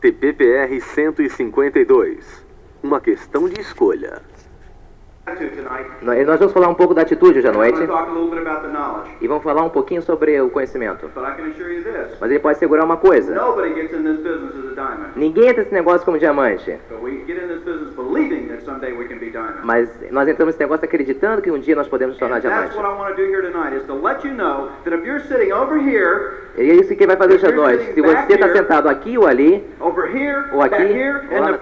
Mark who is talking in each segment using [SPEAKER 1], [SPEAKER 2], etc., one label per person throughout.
[SPEAKER 1] TPPR 152. Uma questão de escolha.
[SPEAKER 2] Nós vamos falar um pouco da atitude hoje à noite e vamos falar um pouquinho sobre o conhecimento. Mas ele pode segurar uma coisa.
[SPEAKER 3] Nobody gets in this business as a diamond.
[SPEAKER 2] Ninguém entra nesse negócio como diamante. Mas nós entramos nesse negócio acreditando que um dia nós podemos nos tornar
[SPEAKER 3] And that's
[SPEAKER 2] diamante.
[SPEAKER 3] what I want to do here tonight is to let you know that if you're sitting over here,
[SPEAKER 2] E é isso que vai fazer hoje à noite. Se você está sentado aqui ou ali, ou aqui, ou lá na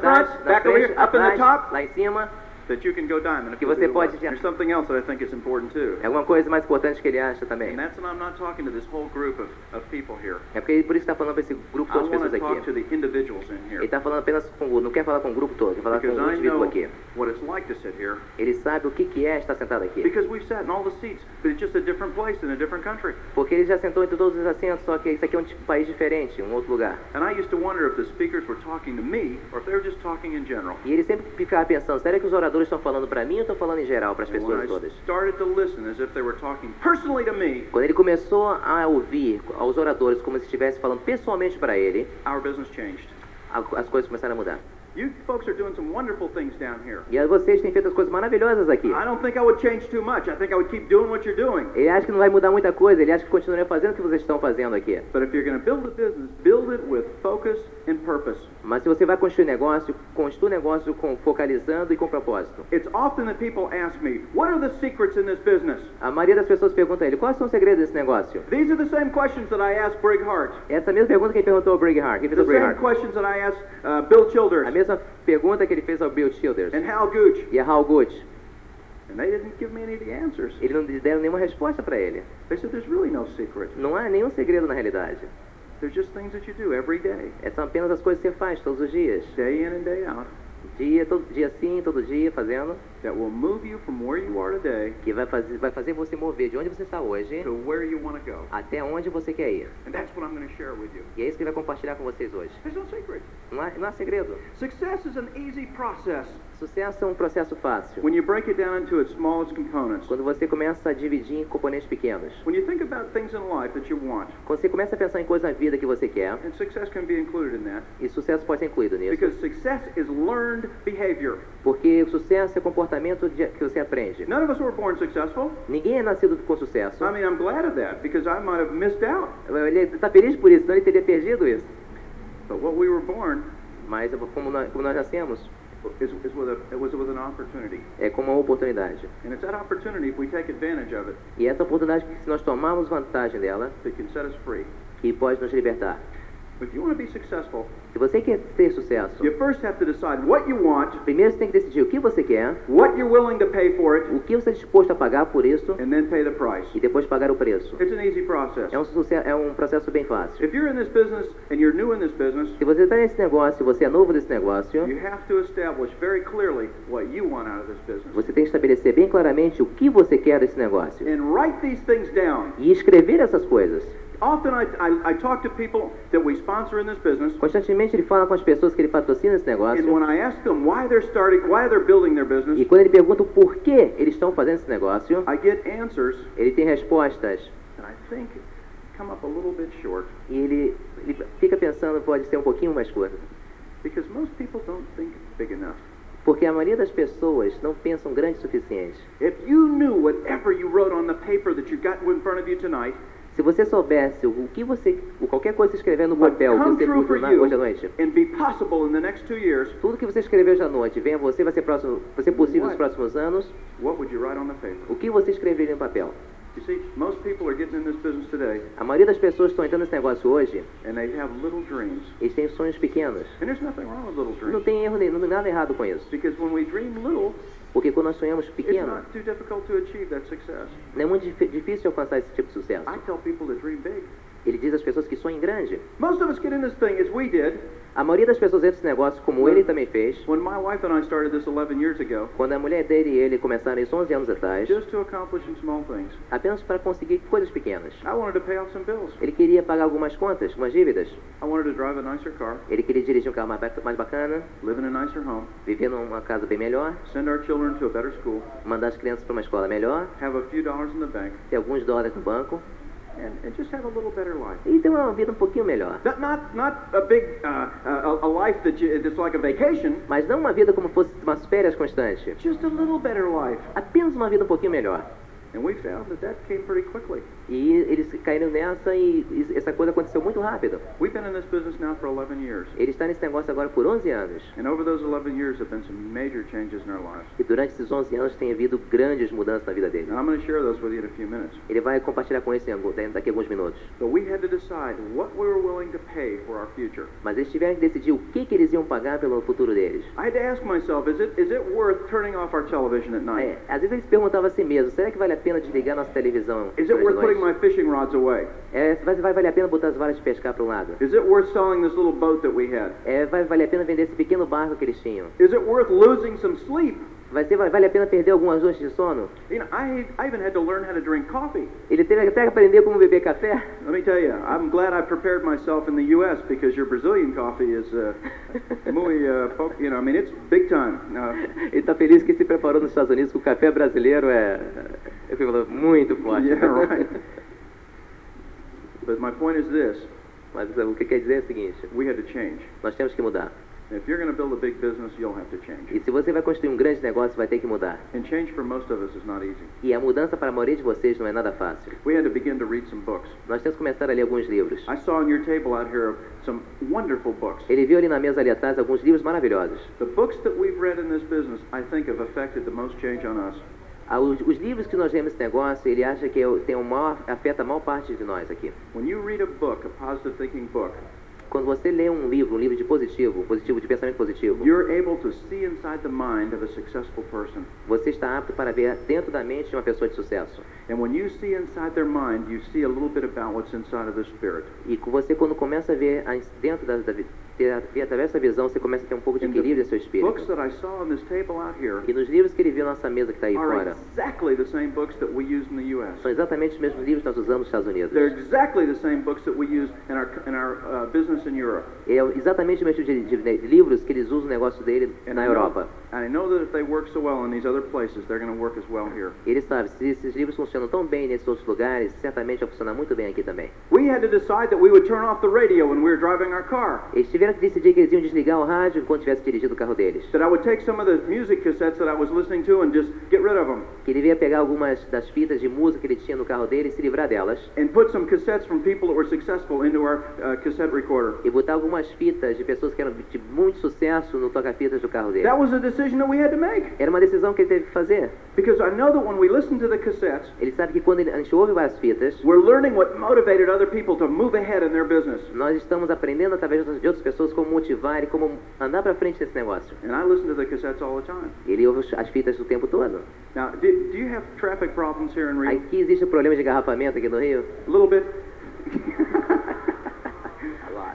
[SPEAKER 2] frente, atrás, lá em cima,
[SPEAKER 3] that you can go diamond. if
[SPEAKER 2] Que você pode
[SPEAKER 3] well.
[SPEAKER 2] já-
[SPEAKER 3] There's something else that I think is important too.
[SPEAKER 2] é alguma coisa mais importante que ele acha também.
[SPEAKER 3] And that's what I'm not talking to this whole group of, of people here.
[SPEAKER 2] É porque por isso está falando para esse grupo todo de pessoas aqui. Ele está falando apenas com o não quer falar com o grupo todo, quer falar com
[SPEAKER 3] Because
[SPEAKER 2] o
[SPEAKER 3] I
[SPEAKER 2] indivíduo aqui.
[SPEAKER 3] like to sit here.
[SPEAKER 2] Ele sabe o que, que é estar sentado aqui.
[SPEAKER 3] Because we've sat in all the seats, but it's just a different place in a different country.
[SPEAKER 2] Porque ele já sentou entre todos os assentos, só que isso aqui é um tipo- país diferente, um outro lugar.
[SPEAKER 3] And I used to wonder if the speakers were talking to me or if they were just talking in general.
[SPEAKER 2] E ele sempre ficava pensando, será que os oradores estão falando para mim ou estão falando em geral, para as pessoas todas? Quando ele começou a ouvir aos oradores como se estivesse falando pessoalmente para ele, as coisas começaram a mudar.
[SPEAKER 3] You folks are doing some wonderful things down here.
[SPEAKER 2] E vocês têm feito as coisas maravilhosas aqui.
[SPEAKER 3] I don't think I would change too much. I think I would keep doing what you're doing.
[SPEAKER 2] Ele acha que não vai mudar muita coisa, ele acha que continuaria fazendo o que vocês estão fazendo aqui.
[SPEAKER 3] But if you're going to build a business, build it with focus and purpose.
[SPEAKER 2] Mas se você vai construir negócio, construa um negócio com, focalizando e com propósito.
[SPEAKER 3] It's often that people ask me, what are the secrets in this business?
[SPEAKER 2] A maioria das pessoas pergunta a ele, quais são os segredos desse negócio?
[SPEAKER 3] These are the same questions that I asked Brig Hart.
[SPEAKER 2] Essa mesma pergunta que ele perguntou ao Brig Hart. Quem fez
[SPEAKER 3] The same
[SPEAKER 2] Hart?
[SPEAKER 3] questions that I asked uh, Bill Childers
[SPEAKER 2] mesma pergunta que ele fez ao Bill Childers
[SPEAKER 3] and Hal Gooch.
[SPEAKER 2] e a Hal Gooch.
[SPEAKER 3] And they didn't give me any of the answers.
[SPEAKER 2] Eles não deram nenhuma resposta para ele.
[SPEAKER 3] They said there's really no secret.
[SPEAKER 2] Não há nenhum segredo na realidade.
[SPEAKER 3] There's just things that you do every day,
[SPEAKER 2] É, São apenas as coisas que você faz todos os dias.
[SPEAKER 3] day in and day out,
[SPEAKER 2] Dia, todo dia sim, todo dia fazendo,
[SPEAKER 3] that will move you from where you are today
[SPEAKER 2] que vai fazer, vai fazer você mover de onde você está hoje
[SPEAKER 3] to where you want to go.
[SPEAKER 2] até onde você quer ir.
[SPEAKER 3] And that's what I'm going to share with you.
[SPEAKER 2] E é isso que ele vai compartilhar com vocês hoje.
[SPEAKER 3] There's no secret.
[SPEAKER 2] Não há, não há segredo.
[SPEAKER 3] Success is an easy process
[SPEAKER 2] Sucesso é um processo fácil.
[SPEAKER 3] when you break it down into its smallest components.
[SPEAKER 2] Quando você começa a dividir em componentes pequenos.
[SPEAKER 3] When you think about things in life that you want,
[SPEAKER 2] Quando você começa a pensar em coisas na vida que você quer,
[SPEAKER 3] and success can be included in that,
[SPEAKER 2] e sucesso pode ser incluído nisso.
[SPEAKER 3] because success is learned behavior.
[SPEAKER 2] Porque o sucesso é comportamento de- que você aprende.
[SPEAKER 3] None of us were born successful.
[SPEAKER 2] Ninguém é nascido com sucesso.
[SPEAKER 3] I mean, I'm glad of that because I might have missed out.
[SPEAKER 2] Ele está feliz por isso, senão ele teria perdido isso.
[SPEAKER 3] But what we were born
[SPEAKER 2] Mas como nós, como nós nascemos,
[SPEAKER 3] is, is with a, it was with an opportunity.
[SPEAKER 2] é como uma oportunidade.
[SPEAKER 3] And it's that opportunity, if we take advantage of it,
[SPEAKER 2] E essa oportunidade, que se nós tomarmos vantagem dela,
[SPEAKER 3] that can set us free.
[SPEAKER 2] que pode nos libertar.
[SPEAKER 3] If you want to be successful,
[SPEAKER 2] Se você quer ter sucesso,
[SPEAKER 3] you first have to decide what you want,
[SPEAKER 2] primeiro você tem que decidir o que você quer,
[SPEAKER 3] what you're willing to pay for it,
[SPEAKER 2] o que você está disposto a pagar por isso,
[SPEAKER 3] and then pay the price.
[SPEAKER 2] e depois pagar o preço.
[SPEAKER 3] It's an easy process.
[SPEAKER 2] É um, é um processo bem fácil.
[SPEAKER 3] If you're in this business and you're new in this business,
[SPEAKER 2] Se você está nesse negócio, você é novo nesse negócio,
[SPEAKER 3] you have to establish very clearly what you want out of this business.
[SPEAKER 2] você tem que estabelecer bem claramente o que você quer desse negócio.
[SPEAKER 3] And write these things down.
[SPEAKER 2] E escrever essas coisas.
[SPEAKER 3] Often I, I, I talk to people that we sponsor in this business,
[SPEAKER 2] Constantemente ele fala com as pessoas que ele patrocina esse
[SPEAKER 3] and
[SPEAKER 2] negócio.
[SPEAKER 3] when I ask them why they're starting, why they're building their
[SPEAKER 2] E quando ele pergunta o porquê eles estão fazendo esse negócio,
[SPEAKER 3] I get answers
[SPEAKER 2] ele tem respostas.
[SPEAKER 3] that I think come up a little bit short
[SPEAKER 2] E ele, ele fica pensando, pode ser um pouquinho mais curto.
[SPEAKER 3] because most people don't think big enough.
[SPEAKER 2] Porque a maioria das pessoas não pensam grande o suficiente.
[SPEAKER 3] If you knew whatever you wrote on the paper that you got in front of you tonight
[SPEAKER 2] Se você soubesse o que você, o qualquer coisa que você escrever no papel que você hoje à noite,
[SPEAKER 3] and be possible in the next two years,
[SPEAKER 2] tudo que você escreveu hoje à noite venha a você, vai ser, próximo, vai ser possível nos próximos anos,
[SPEAKER 3] what would you write on the paper?
[SPEAKER 2] o que você escreveria no papel?
[SPEAKER 3] You see, most people are getting in this business today
[SPEAKER 2] A maioria das pessoas estão entrando nesse negócio hoje,
[SPEAKER 3] and they have little dreams.
[SPEAKER 2] eles têm sonhos pequenos.
[SPEAKER 3] And there's nothing wrong with little
[SPEAKER 2] Não tem erro nenhum, nada errado com isso. Porque quando nós sonhamos pequeno, não é muito dif- difícil alcançar esse tipo de sucesso. Ele diz às pessoas que sonhem grande.
[SPEAKER 3] Most of us get in this thing as we did
[SPEAKER 2] A maioria das pessoas entra nesse negócio como ele também fez.
[SPEAKER 3] when my wife and I started this 11 years ago,
[SPEAKER 2] Quando a mulher dele e ele começaram isso 11 anos atrás,
[SPEAKER 3] just to accomplish some small things.
[SPEAKER 2] apenas para conseguir coisas pequenas.
[SPEAKER 3] I wanted to pay off some bills.
[SPEAKER 2] Ele queria pagar algumas contas, algumas dívidas.
[SPEAKER 3] I wanted to drive a nicer car,
[SPEAKER 2] Ele queria dirigir um carro mais, mais bacana,
[SPEAKER 3] live in a nicer home,
[SPEAKER 2] viver numa casa bem melhor,
[SPEAKER 3] send our children to a better school,
[SPEAKER 2] mandar as crianças para uma escola melhor,
[SPEAKER 3] have a few dollars in the bank,
[SPEAKER 2] ter alguns dólares no banco
[SPEAKER 3] and, and just have a little better life.
[SPEAKER 2] e ter uma vida um pouquinho melhor.
[SPEAKER 3] Not, not, not a big, uh, a, a life that you, it's like a vacation,
[SPEAKER 2] Mas não uma vida como fosse umas férias constantes.
[SPEAKER 3] just a little better life.
[SPEAKER 2] Apenas uma vida um pouquinho melhor.
[SPEAKER 3] And we found that that came pretty quickly.
[SPEAKER 2] E eles caíram nessa e essa coisa aconteceu muito rápido.
[SPEAKER 3] We've been in this business now for 11 years.
[SPEAKER 2] Ele está nesse negócio agora por 11 anos.
[SPEAKER 3] And over those 11 years have been some major changes in our lives.
[SPEAKER 2] E durante esses 11 anos tem havido grandes mudanças na vida dele.
[SPEAKER 3] And I'm going to share those with you in a few minutes.
[SPEAKER 2] Ele vai compartilhar com esse daqui a alguns minutos.
[SPEAKER 3] But we had to decide what we were willing to pay for our future.
[SPEAKER 2] Mas eles tiveram que decidir o que, que eles iam pagar pelo futuro deles.
[SPEAKER 3] I had to ask myself, is it, is it worth turning off our television at night?
[SPEAKER 2] É, às vezes eles perguntavam a si mesmos, será que vale a pena desligar nossa televisão?
[SPEAKER 3] Is it worth putting my fishing rods away?
[SPEAKER 2] É, vai, vai valer a pena botar as varas de pescar para um lado?
[SPEAKER 3] Is it worth selling this little boat that we had?
[SPEAKER 2] É, vai valer a pena vender esse pequeno barco que eles tinham?
[SPEAKER 3] Is it worth losing some sleep?
[SPEAKER 2] Vai ser, vai, vale a pena perder algumas noites de sono?
[SPEAKER 3] You know, I, I even had to learn how to drink coffee.
[SPEAKER 2] Ele teve até que aprender como beber café.
[SPEAKER 3] Let me tell you, I'm glad I prepared myself in the U.S. because your Brazilian coffee is uh, muy, uh, you know, I mean, it's big time. Uh,
[SPEAKER 2] Ele está feliz que se preparou nos Estados Unidos, que o café brasileiro é, falou, muito forte.
[SPEAKER 3] Yeah, right. but my point is this:
[SPEAKER 2] Mas o que quer dizer é o seguinte,
[SPEAKER 3] we had to change.
[SPEAKER 2] nós temos que mudar.
[SPEAKER 3] If you're going to build a big business, you'll have to change.
[SPEAKER 2] E se você vai construir um grande negócio, vai ter que mudar.
[SPEAKER 3] And change for most of us is not easy.
[SPEAKER 2] E a mudança para a maioria de vocês não é nada fácil.
[SPEAKER 3] We had to begin to read some books.
[SPEAKER 2] Nós temos que começar a ler alguns livros.
[SPEAKER 3] I saw on your table out here some wonderful books.
[SPEAKER 2] Ele viu ali na mesa ali atrás alguns livros maravilhosos.
[SPEAKER 3] The books that we've read in this business, I think, have affected the most change on us.
[SPEAKER 2] Ah, Os, os livros que nós lemos nesse negócio, ele acha que é- tem o maior, afeta a maior parte de nós aqui.
[SPEAKER 3] When you read a book, a positive thinking book,
[SPEAKER 2] Quando você lê um livro, um livro de positivo, positivo de pensamento positivo,
[SPEAKER 3] you're able to see inside the mind of a successful person.
[SPEAKER 2] você está apto para ver dentro da mente de uma pessoa de sucesso.
[SPEAKER 3] And when you see inside their mind, you see a little bit about what's inside of their spirit.
[SPEAKER 2] E com você, quando começa a ver dentro da, da vi- ter- ver através dessa visão, você começa a ter um pouco de equilíbrio em seu espírito. E nos livros que ele viu na nossa mesa que está aí fora, são exatamente os mesmos livros que nós usamos nos Estados Unidos.
[SPEAKER 3] They're exactly the same books that we use in our in our uh, business in Europe.
[SPEAKER 2] É exatamente o mesmo de, de- de livros que eles usam no negócio dele na Europa.
[SPEAKER 3] And I know that if they work so well in these other places, they're going to work as well here.
[SPEAKER 2] Ele sabe, se esses livros funcionam tão bem nesses outros lugares, certamente vai funcionar muito bem aqui também.
[SPEAKER 3] We had to decide that we would turn off the radio when we were driving our car.
[SPEAKER 2] Eles tiveram que decidir que eles iam desligar o rádio enquanto tivesse dirigido o carro deles.
[SPEAKER 3] That I would take some of the music cassettes that I was listening to and just get rid of them.
[SPEAKER 2] Que ele ia pegar algumas das fitas de música que ele tinha no carro dele e se livrar delas.
[SPEAKER 3] and put some cassettes from people that were successful into our uh, cassette recorder.
[SPEAKER 2] E botar algumas fitas de pessoas que eram de muito sucesso no toca-fitas do carro dele.
[SPEAKER 3] That was a decision that we had to make
[SPEAKER 2] Era uma decisão que ele teve que fazer.
[SPEAKER 3] because I know that when we listen to the cassettes,
[SPEAKER 2] Ele sabe que quando a gente ouve as fitas,
[SPEAKER 3] we're learning what motivated other people to move ahead in their business.
[SPEAKER 2] nós estamos aprendendo através de outras- pessoas como motivar e como andar pra frente nesse negócio.
[SPEAKER 3] And I listen to the cassettes all the time.
[SPEAKER 2] Ele ouve as fitas o tempo todo.
[SPEAKER 3] Now, do, do you have traffic problems here in Rio?
[SPEAKER 2] Aqui existe um problema de engarrafamento aqui no Rio.
[SPEAKER 3] A little bit.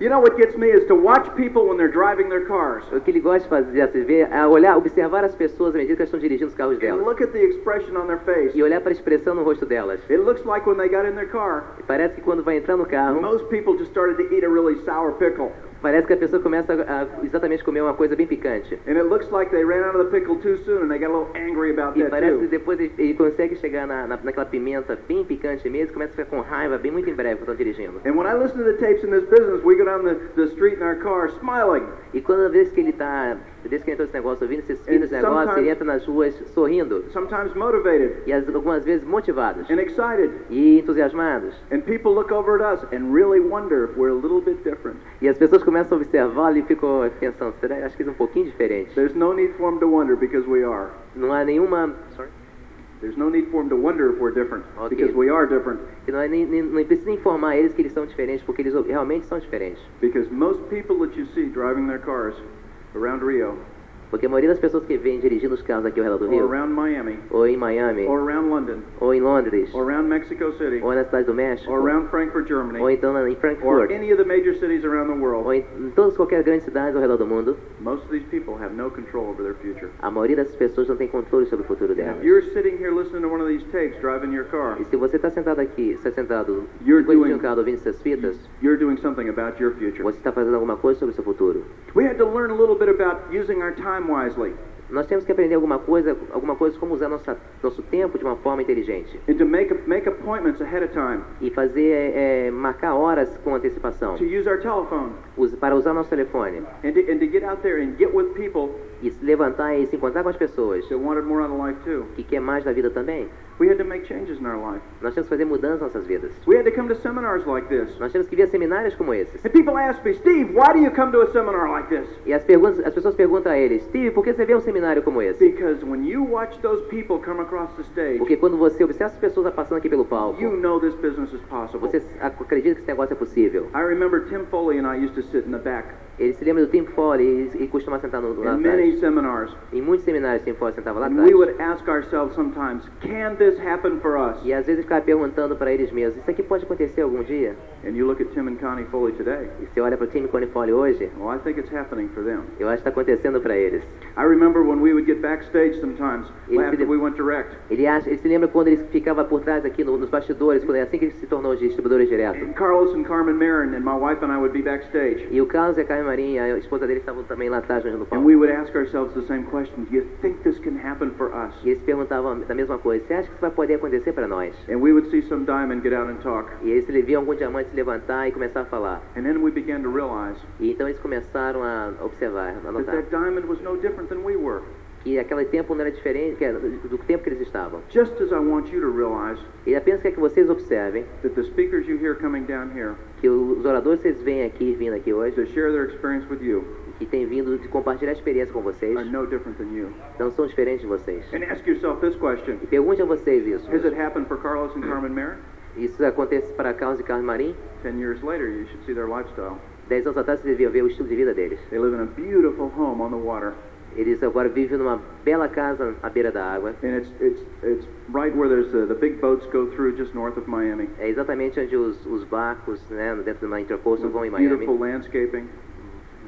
[SPEAKER 3] you know what gets me is to watch people when they're driving their cars
[SPEAKER 2] O que ele gosta de fazer, você vê, é olhar, observar as pessoas à medida que elas estão dirigindo os carros
[SPEAKER 3] and
[SPEAKER 2] delas.
[SPEAKER 3] look at the expression on their face.
[SPEAKER 2] E olhar para a expressão no rosto delas.
[SPEAKER 3] It looks like when they got in their car,
[SPEAKER 2] E Parece que quando vai entrar no carro,
[SPEAKER 3] most people just started to eat a really sour pickle.
[SPEAKER 2] Parece que a pessoa começa a, a exatamente comer uma coisa bem picante.
[SPEAKER 3] And it looks like they ran out of the pickle too soon and they got a little angry about
[SPEAKER 2] E
[SPEAKER 3] that
[SPEAKER 2] parece que depois ele, ele consegue chegar na, na, naquela pimenta bem picante mesmo começa a ficar com raiva bem muito em breve quando estão dirigindo.
[SPEAKER 3] And when I listen to the tapes in this business, we go down the, the street in our car smiling.
[SPEAKER 2] E quando vez que ele tá, desde que entrou esse negócio, ouvindo esses filhos
[SPEAKER 3] sometimes-
[SPEAKER 2] ele entra nas ruas sorrindo.
[SPEAKER 3] sometimes motivated
[SPEAKER 2] E as- algumas vezes motivados.
[SPEAKER 3] and excited.
[SPEAKER 2] E entusiasmados.
[SPEAKER 3] And people look over at us and really wonder if we're a little bit different.
[SPEAKER 2] E as pessoas começam a observá-lo e ficam pensando, será? Acho que é um pouquinho diferente.
[SPEAKER 3] There's no need for them to wonder because we are.
[SPEAKER 2] Não há nenhuma. Sorry.
[SPEAKER 3] There's no need for them to wonder if we're different
[SPEAKER 2] Okay.
[SPEAKER 3] because we are different.
[SPEAKER 2] E não, é nem, nem, não precisa informar eles que eles são diferentes, porque eles realmente são diferentes.
[SPEAKER 3] Because most people that you see driving their cars around Rio
[SPEAKER 2] Porque a maioria das pessoas que vêm dirigindo os carros aqui ao redor do Rio,
[SPEAKER 3] Miami
[SPEAKER 2] ou em Miami,
[SPEAKER 3] London
[SPEAKER 2] ou em Londres,
[SPEAKER 3] City
[SPEAKER 2] ou na cidade do México,
[SPEAKER 3] Frankfurt,
[SPEAKER 2] ou
[SPEAKER 3] Germany
[SPEAKER 2] então em Frankfurt,
[SPEAKER 3] any of the major cities around the world,
[SPEAKER 2] ou em, em todas qualquer grande cidade ao redor do mundo,
[SPEAKER 3] most of these people have no control over their future.
[SPEAKER 2] a maioria dessas pessoas não tem controle sobre o futuro delas.
[SPEAKER 3] Tapes
[SPEAKER 2] E se você está sentado aqui, está sentado
[SPEAKER 3] doing-
[SPEAKER 2] um carro ouvindo essas fitas,
[SPEAKER 3] you're doing something about your future.
[SPEAKER 2] você está fazendo alguma coisa sobre o seu futuro.
[SPEAKER 3] We had to learn a little bit about using our time wisely.
[SPEAKER 2] Nós temos que aprender alguma coisa, alguma coisa como usar nossa, nosso tempo de uma forma inteligente.
[SPEAKER 3] and to make, make appointments ahead of time,
[SPEAKER 2] E fazer, é, marcar horas com antecipação.
[SPEAKER 3] to use our telephone,
[SPEAKER 2] para usar nosso telefone.
[SPEAKER 3] and to, and to get out there and get with people
[SPEAKER 2] E se levantar e se encontrar com as pessoas
[SPEAKER 3] that wanted more out of life too.
[SPEAKER 2] que quer mais da vida também.
[SPEAKER 3] We had to make changes in our life.
[SPEAKER 2] Nós temos que fazer mudanças nas nossas vidas.
[SPEAKER 3] We had to come to seminars like this.
[SPEAKER 2] Nós temos que vir a seminários como esses.
[SPEAKER 3] And people ask me, Steve, why do you come to a seminar like this?
[SPEAKER 2] E as, perguntas, as pessoas perguntam a eles, Steve, por que você vê um seminário como esse?
[SPEAKER 3] Because when you watch those people come across the stage,
[SPEAKER 2] Porque quando você observa as pessoas passando aqui pelo palco,
[SPEAKER 3] you know this business is possible.
[SPEAKER 2] você acredita que esse negócio é possível.
[SPEAKER 3] I remember Tim Foley and I used to sit in the back
[SPEAKER 2] Ele se lembra do Tim Foley e, e costuma sentar no, lá
[SPEAKER 3] in many
[SPEAKER 2] atrás.
[SPEAKER 3] seminars.
[SPEAKER 2] Em muitos seminários, Tim Foley sentava lá atrás.
[SPEAKER 3] we would ask ourselves sometimes, can this happen for us?
[SPEAKER 2] E às vezes ficava perguntando para eles mesmos, isso aqui pode acontecer algum dia?
[SPEAKER 3] And you look at Tim and Connie Foley today.
[SPEAKER 2] E você olha para o Tim Coney Foley hoje,
[SPEAKER 3] Well, I think it's happening for them.
[SPEAKER 2] eu acho que está acontecendo para eles.
[SPEAKER 3] I remember when we would get backstage sometimes
[SPEAKER 2] Ele
[SPEAKER 3] after we went direct.
[SPEAKER 2] Ele, acha, ele se lembra quando ele ficava por trás aqui no- nos bastidores, quando, assim que ele se tornou distribuidor direto.
[SPEAKER 3] And Carlos and Carmen Marin and my wife and I would be backstage.
[SPEAKER 2] E o Carlos e a Carmen Marinha, a esposa dele, estavam também lá atrás no
[SPEAKER 3] And
[SPEAKER 2] palco.
[SPEAKER 3] we would ask ourselves the same question, do you think this can happen for us?
[SPEAKER 2] E eles perguntavam da mesma coisa, você acha que isso vai poder acontecer para nós?
[SPEAKER 3] And we would see some diamond get out and talk.
[SPEAKER 2] E eles viam algum diamante se levantar e começar a falar.
[SPEAKER 3] And then we began to realize
[SPEAKER 2] E então eles começaram a observar, a
[SPEAKER 3] that
[SPEAKER 2] notar,
[SPEAKER 3] that diamond was no different than we were.
[SPEAKER 2] que aquele tempo não era diferente do tempo que eles estavam.
[SPEAKER 3] Just as I want you to realize
[SPEAKER 2] E apenas quer que vocês observem
[SPEAKER 3] that the speakers you hear coming down here
[SPEAKER 2] que os oradores que vocês veem aqui, vindo aqui hoje,
[SPEAKER 3] to share their experience with you
[SPEAKER 2] que têm vindo de compartilhar a experiência com vocês,
[SPEAKER 3] are no different than you.
[SPEAKER 2] não são diferentes de vocês.
[SPEAKER 3] And ask yourself this question.
[SPEAKER 2] E pergunte a vocês isso.
[SPEAKER 3] Has it happened for Carlos and Carmen Marin?
[SPEAKER 2] Isso acontece para Carlos e Carlos Marim?
[SPEAKER 3] Ten years later, you should see their lifestyle.
[SPEAKER 2] Dez anos atrás vocês deviam ver o estilo de vida deles.
[SPEAKER 3] They live in a beautiful home on the water.
[SPEAKER 2] Eles agora vivem numa bela casa à beira da água.
[SPEAKER 3] And it's, it's, it's right where there's the, the big boats go through just north of Miami.
[SPEAKER 2] É exatamente onde os, os barcos, né, dentro do interposto vão em
[SPEAKER 3] With beautiful
[SPEAKER 2] Miami.
[SPEAKER 3] landscaping.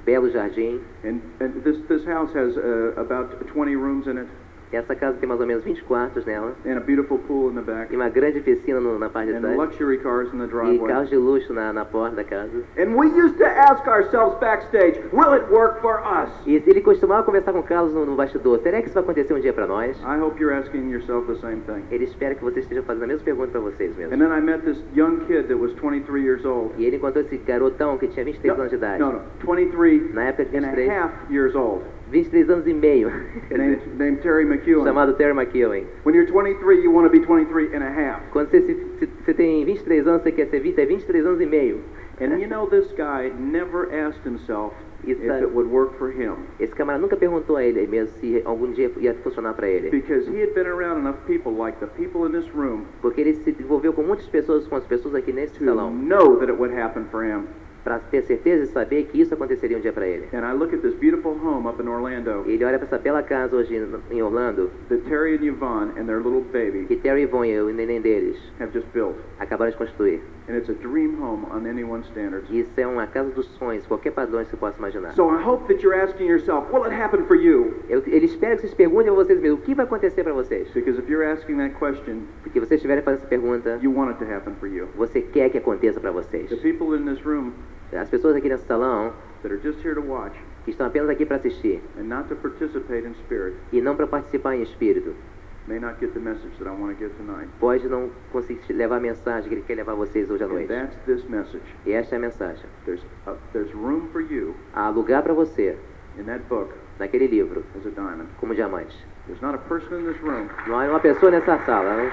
[SPEAKER 2] Belo jardim.
[SPEAKER 3] And, and this, this house has uh, about 20 rooms in it
[SPEAKER 2] Essa casa tem mais ou menos 20 quartos nela.
[SPEAKER 3] and a beautiful pool in the back
[SPEAKER 2] E uma grande piscina no- na parte de
[SPEAKER 3] and
[SPEAKER 2] trás.
[SPEAKER 3] luxury cars in the
[SPEAKER 2] E
[SPEAKER 3] driveway.
[SPEAKER 2] carros de luxo na, na porta da casa.
[SPEAKER 3] And we used to ask ourselves backstage, will it work for us?
[SPEAKER 2] E ele costumava conversar com o Carlos no, no bastidor. Será que isso vai acontecer um dia para nós?
[SPEAKER 3] I hope you're asking yourself the same thing.
[SPEAKER 2] Ele espera que vocês estejam fazendo a mesma pergunta para vocês
[SPEAKER 3] And
[SPEAKER 2] mesmos.
[SPEAKER 3] then I met this young kid that was 23 years old.
[SPEAKER 2] E ele encontrou esse garotão que tinha 23
[SPEAKER 3] No,
[SPEAKER 2] anos de idade.
[SPEAKER 3] no, no, 23
[SPEAKER 2] Na época de
[SPEAKER 3] and a
[SPEAKER 2] 23,
[SPEAKER 3] half years old,
[SPEAKER 2] 23 anos e meio.
[SPEAKER 3] named, named Terry McEwen.
[SPEAKER 2] chamado Terry McEwen.
[SPEAKER 3] When you're 23, you want to be 23 and a half.
[SPEAKER 2] Quando você, se, você tem 23 anos, você quer ser 20, é 23 anos e meio.
[SPEAKER 3] And you know, this guy never asked himself if
[SPEAKER 2] It's a-
[SPEAKER 3] it would work for him.
[SPEAKER 2] Esse camarada nunca perguntou a ele mesmo se algum dia ia funcionar para ele.
[SPEAKER 3] Because he had been around enough people like the people in this room
[SPEAKER 2] Porque ele se envolveu com muitas pessoas, com as pessoas aqui nesse
[SPEAKER 3] to
[SPEAKER 2] salão,
[SPEAKER 3] know that it would happen for him.
[SPEAKER 2] Para ter certeza e saber que isso aconteceria um dia para ele.
[SPEAKER 3] And I look at this beautiful home up in Orlando
[SPEAKER 2] E ele olha para essa bela casa hoje em Orlando,
[SPEAKER 3] that Terry and Yvonne and their little baby
[SPEAKER 2] que Terry e Yvonne, o neném deles,
[SPEAKER 3] have just built.
[SPEAKER 2] acabaram de construir.
[SPEAKER 3] And it's a dream home on anyone's standards.
[SPEAKER 2] E isso é uma casa dos sonhos, qualquer padrão que você possa imaginar.
[SPEAKER 3] So I hope that you're asking yourself, will it happen for you?
[SPEAKER 2] Eu, ele espera que vocês perguntem a vocês mesmos o que vai acontecer para vocês.
[SPEAKER 3] Because if you're asking that question,
[SPEAKER 2] Porque vocês estiverem fazendo essa pergunta,
[SPEAKER 3] you want it to happen for you.
[SPEAKER 2] você quer que aconteça para vocês.
[SPEAKER 3] The people in this room
[SPEAKER 2] As pessoas aqui nesse salão,
[SPEAKER 3] that are just here to watch
[SPEAKER 2] que estão apenas aqui para assistir
[SPEAKER 3] and not to participate in spirit
[SPEAKER 2] e não para participar em espírito,
[SPEAKER 3] may not get the message that I want to give tonight.
[SPEAKER 2] pode não conseguir levar a mensagem que ele quer levar a vocês hoje à
[SPEAKER 3] And
[SPEAKER 2] noite.
[SPEAKER 3] that's this message.
[SPEAKER 2] E esta é a mensagem.
[SPEAKER 3] There's, uh, there's room for you
[SPEAKER 2] Há lugar para você
[SPEAKER 3] in that book
[SPEAKER 2] naquele livro,
[SPEAKER 3] as a diamond.
[SPEAKER 2] como diamante.
[SPEAKER 3] There's not a person in this room
[SPEAKER 2] Não há uma pessoa nessa sala, né?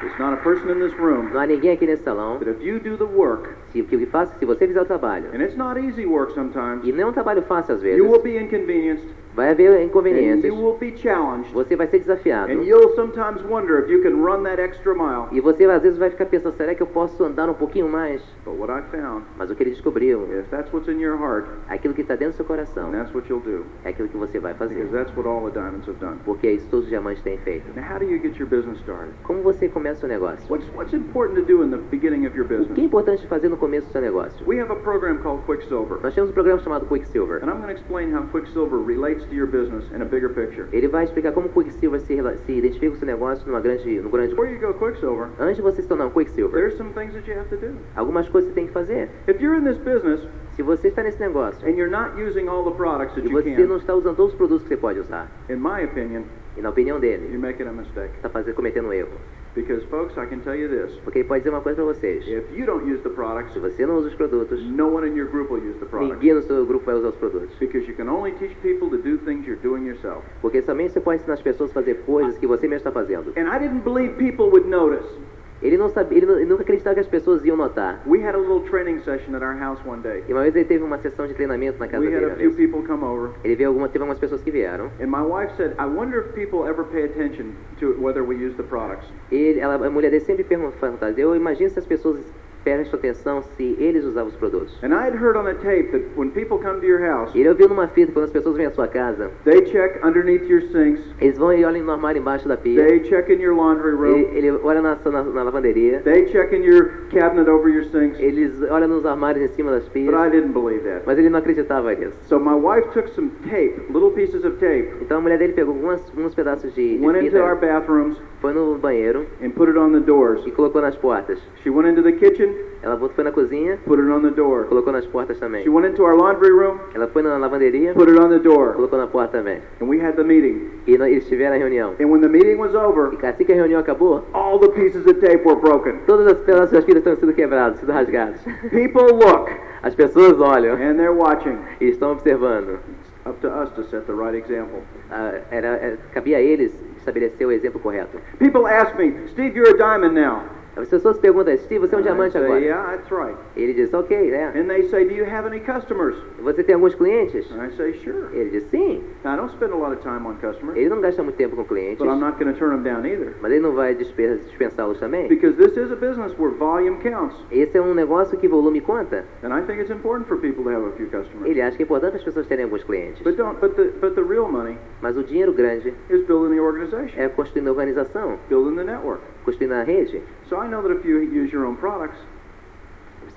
[SPEAKER 3] There's not a person in this room
[SPEAKER 2] não há ninguém aqui nesse salão
[SPEAKER 3] that if you do the work,
[SPEAKER 2] se, que faça, se você fizer o trabalho.
[SPEAKER 3] and it's not easy work sometimes,
[SPEAKER 2] E não é um trabalho fácil às vezes.
[SPEAKER 3] you will be inconvenienced
[SPEAKER 2] Vai haver
[SPEAKER 3] and
[SPEAKER 2] inconveniências.
[SPEAKER 3] you will be challenged,
[SPEAKER 2] Você vai ser desafiado.
[SPEAKER 3] and you'll sometimes wonder if you can run that extra mile.
[SPEAKER 2] E você às vezes vai ficar pensando, será que eu posso andar um pouquinho mais?
[SPEAKER 3] But what I found,
[SPEAKER 2] Mas o que ele descobriu,
[SPEAKER 3] if that's what's in your heart,
[SPEAKER 2] aquilo que está dentro do seu coração,
[SPEAKER 3] then that's what you'll do.
[SPEAKER 2] é aquilo que você vai fazer.
[SPEAKER 3] Because that's what all the diamonds have done.
[SPEAKER 2] Porque é isso que todos os diamantes têm feito.
[SPEAKER 3] Now, how do you get your business started?
[SPEAKER 2] Como você começa o negócio?
[SPEAKER 3] What's, what's important to do in the beginning of your
[SPEAKER 2] O que é importante fazer no começo do seu negócio?
[SPEAKER 3] We have a program called Quicksilver,
[SPEAKER 2] Nós temos um programa chamado Quicksilver.
[SPEAKER 3] and I'm going to explain how Quicksilver relates to your business in a bigger picture.
[SPEAKER 2] Ele vai explicar como o Quicksilver se, se identifica com o seu negócio numa grande, no grande...
[SPEAKER 3] Before you go Quicksilver,
[SPEAKER 2] Antes de você se tornar um Quicksilver,
[SPEAKER 3] there's some things that you have to do.
[SPEAKER 2] algumas coisas você tem que fazer.
[SPEAKER 3] If you're in this business
[SPEAKER 2] Se você está nesse negócio
[SPEAKER 3] and you're not using all the products that
[SPEAKER 2] e
[SPEAKER 3] you
[SPEAKER 2] você não está usando todos os produtos que você pode usar,
[SPEAKER 3] in my opinion,
[SPEAKER 2] e na opinião dele,
[SPEAKER 3] you're making a mistake.
[SPEAKER 2] está fazendo, cometendo um erro.
[SPEAKER 3] Because, folks, I can tell you this.
[SPEAKER 2] Porque ele pode dizer uma coisa para vocês.
[SPEAKER 3] If you don't use the products,
[SPEAKER 2] Se você não usa os produtos,
[SPEAKER 3] no one in your group will use the products.
[SPEAKER 2] ninguém no seu grupo vai usar os produtos.
[SPEAKER 3] Because you can only teach people to do things you're doing yourself.
[SPEAKER 2] Porque somente você pode ensinar as pessoas a fazer coisas que você mesmo está fazendo.
[SPEAKER 3] And I didn't believe people would notice.
[SPEAKER 2] Ele não sabia, ele, não- ele nunca acreditava que as pessoas iam notar.
[SPEAKER 3] We had a little training session at our house one day.
[SPEAKER 2] E uma vez ele teve uma sessão de treinamento na casa
[SPEAKER 3] We had
[SPEAKER 2] dele.
[SPEAKER 3] a
[SPEAKER 2] uma
[SPEAKER 3] few people come over,
[SPEAKER 2] Ele viu alguma, teve algumas pessoas que vieram.
[SPEAKER 3] and my wife said, I wonder if people ever pay attention to whether we use the products.
[SPEAKER 2] Ele, ela, a mulher dele sempre perguntava, eu imagino se as pessoas prestam atenção se eles usavam os produtos.
[SPEAKER 3] And I had heard on a tape that when people come to your house,
[SPEAKER 2] ele ouviu numa fita quando as pessoas vêm à sua casa,
[SPEAKER 3] they check underneath your sinks,
[SPEAKER 2] eles vão e olham no armário embaixo da pia.
[SPEAKER 3] they check in your laundry room,
[SPEAKER 2] Ele, ele olha na, na, na lavanderia.
[SPEAKER 3] they check in your cabinet over your sinks.
[SPEAKER 2] Eles olham nos armários em cima das pias.
[SPEAKER 3] But I didn't believe that.
[SPEAKER 2] Mas ele não acreditava nisso.
[SPEAKER 3] So my wife took some tape, little pieces of tape,
[SPEAKER 2] Então a mulher dele pegou algumas, uns pedaços de, de
[SPEAKER 3] went into our
[SPEAKER 2] fita,
[SPEAKER 3] bathrooms,
[SPEAKER 2] foi no banheiro
[SPEAKER 3] and put it on the doors.
[SPEAKER 2] e colocou nas portas.
[SPEAKER 3] She went into the kitchen,
[SPEAKER 2] Ela foi na cozinha,
[SPEAKER 3] put it on the door.
[SPEAKER 2] colocou nas portas também.
[SPEAKER 3] She went into our laundry room,
[SPEAKER 2] Ela foi na lavanderia,
[SPEAKER 3] put it on the door.
[SPEAKER 2] colocou na porta também.
[SPEAKER 3] And we had the meeting.
[SPEAKER 2] E nó- eles tiveram a reunião.
[SPEAKER 3] And when the meeting was over,
[SPEAKER 2] E assim que a reunião acabou,
[SPEAKER 3] all the pieces of tape were broken.
[SPEAKER 2] todas as pedaços das fitas estão sendo quebrados, sido rasgados.
[SPEAKER 3] People look,
[SPEAKER 2] As pessoas olham
[SPEAKER 3] and they're watching.
[SPEAKER 2] e estão observando.
[SPEAKER 3] Up to us to set the right example.
[SPEAKER 2] Ah, era, é, cabia a eles estabelecer o exemplo correto.
[SPEAKER 3] People ask me, Steve, you're a diamond now.
[SPEAKER 2] As pessoas perguntam, Steve, você é um diamante
[SPEAKER 3] say,
[SPEAKER 2] agora?
[SPEAKER 3] yeah, that's right.
[SPEAKER 2] Ele diz, ok, é.
[SPEAKER 3] And they say, do you have any customers?
[SPEAKER 2] Você tem alguns clientes?
[SPEAKER 3] And I say, sure.
[SPEAKER 2] Ele diz, sim.
[SPEAKER 3] Now, I don't spend a lot of time on customers,
[SPEAKER 2] Ele não gasta muito tempo com clientes,
[SPEAKER 3] but I'm not going to turn them down either.
[SPEAKER 2] mas ele não vai dispe- dispensá-los também.
[SPEAKER 3] Because this is a business where volume counts.
[SPEAKER 2] Esse é um negócio que volume conta.
[SPEAKER 3] And I think it's important for people to have a few customers.
[SPEAKER 2] Ele acha que é importante as pessoas terem alguns clientes.
[SPEAKER 3] But don't but the but the real money
[SPEAKER 2] Mas o dinheiro grande
[SPEAKER 3] is building the organization,
[SPEAKER 2] é construindo a organização,
[SPEAKER 3] building the network.
[SPEAKER 2] Construindo a rede.
[SPEAKER 3] So I know that if you use your own products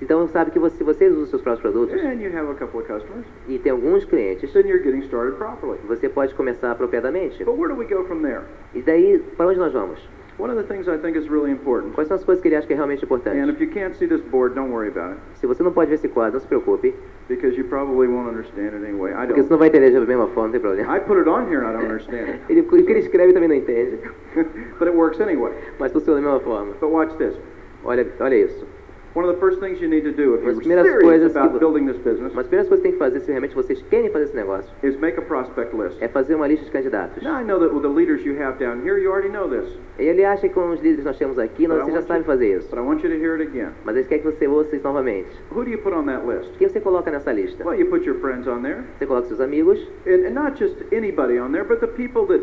[SPEAKER 2] Então sabe que você- se você usa os seus próprios produtos
[SPEAKER 3] and you have a couple of customers,
[SPEAKER 2] e tem alguns clientes,
[SPEAKER 3] then you're getting started properly.
[SPEAKER 2] você pode começar apropriadamente.
[SPEAKER 3] But where do we go from there?
[SPEAKER 2] E daí, para onde nós vamos?
[SPEAKER 3] One of the things I think is really important,
[SPEAKER 2] Quais são as coisas que ele acha que é realmente
[SPEAKER 3] and
[SPEAKER 2] importante?
[SPEAKER 3] if you can't see this board, don't worry about it,
[SPEAKER 2] Se você não pode ver esse quadro, não se preocupe,
[SPEAKER 3] because you probably won't understand it anyway. I
[SPEAKER 2] porque você
[SPEAKER 3] don't.
[SPEAKER 2] não vai entender da mesma forma, não tem problema.
[SPEAKER 3] I put it on here and I don't understand
[SPEAKER 2] Ele, o que ele escreve também não entende,
[SPEAKER 3] it, but it works anyway.
[SPEAKER 2] mas funciona da mesma forma.
[SPEAKER 3] But watch this.
[SPEAKER 2] Olha, olha isso.
[SPEAKER 3] One of the first things you need to do if
[SPEAKER 2] Mas
[SPEAKER 3] you're serious
[SPEAKER 2] que
[SPEAKER 3] about
[SPEAKER 2] vo-
[SPEAKER 3] building this business
[SPEAKER 2] Uma das primeiras coisas que tem que fazer, se realmente vocês querem fazer esse negócio,
[SPEAKER 3] is make a prospect list.
[SPEAKER 2] é fazer uma lista de candidatos.
[SPEAKER 3] Now I know that with the leaders you have down here, you already know this,
[SPEAKER 2] ele acha que com os líderes que nós temos aqui, nós,
[SPEAKER 3] But I
[SPEAKER 2] você já
[SPEAKER 3] want
[SPEAKER 2] sabe
[SPEAKER 3] you-
[SPEAKER 2] fazer isso.
[SPEAKER 3] but I want you to hear it again.
[SPEAKER 2] Mas eles querem que você ouça isso novamente.
[SPEAKER 3] Who do you put on that list?
[SPEAKER 2] Quem você coloca nessa lista?
[SPEAKER 3] Well, you put your friends on there,
[SPEAKER 2] Você coloca seus amigos,
[SPEAKER 3] and, and not just anybody on there, but the people that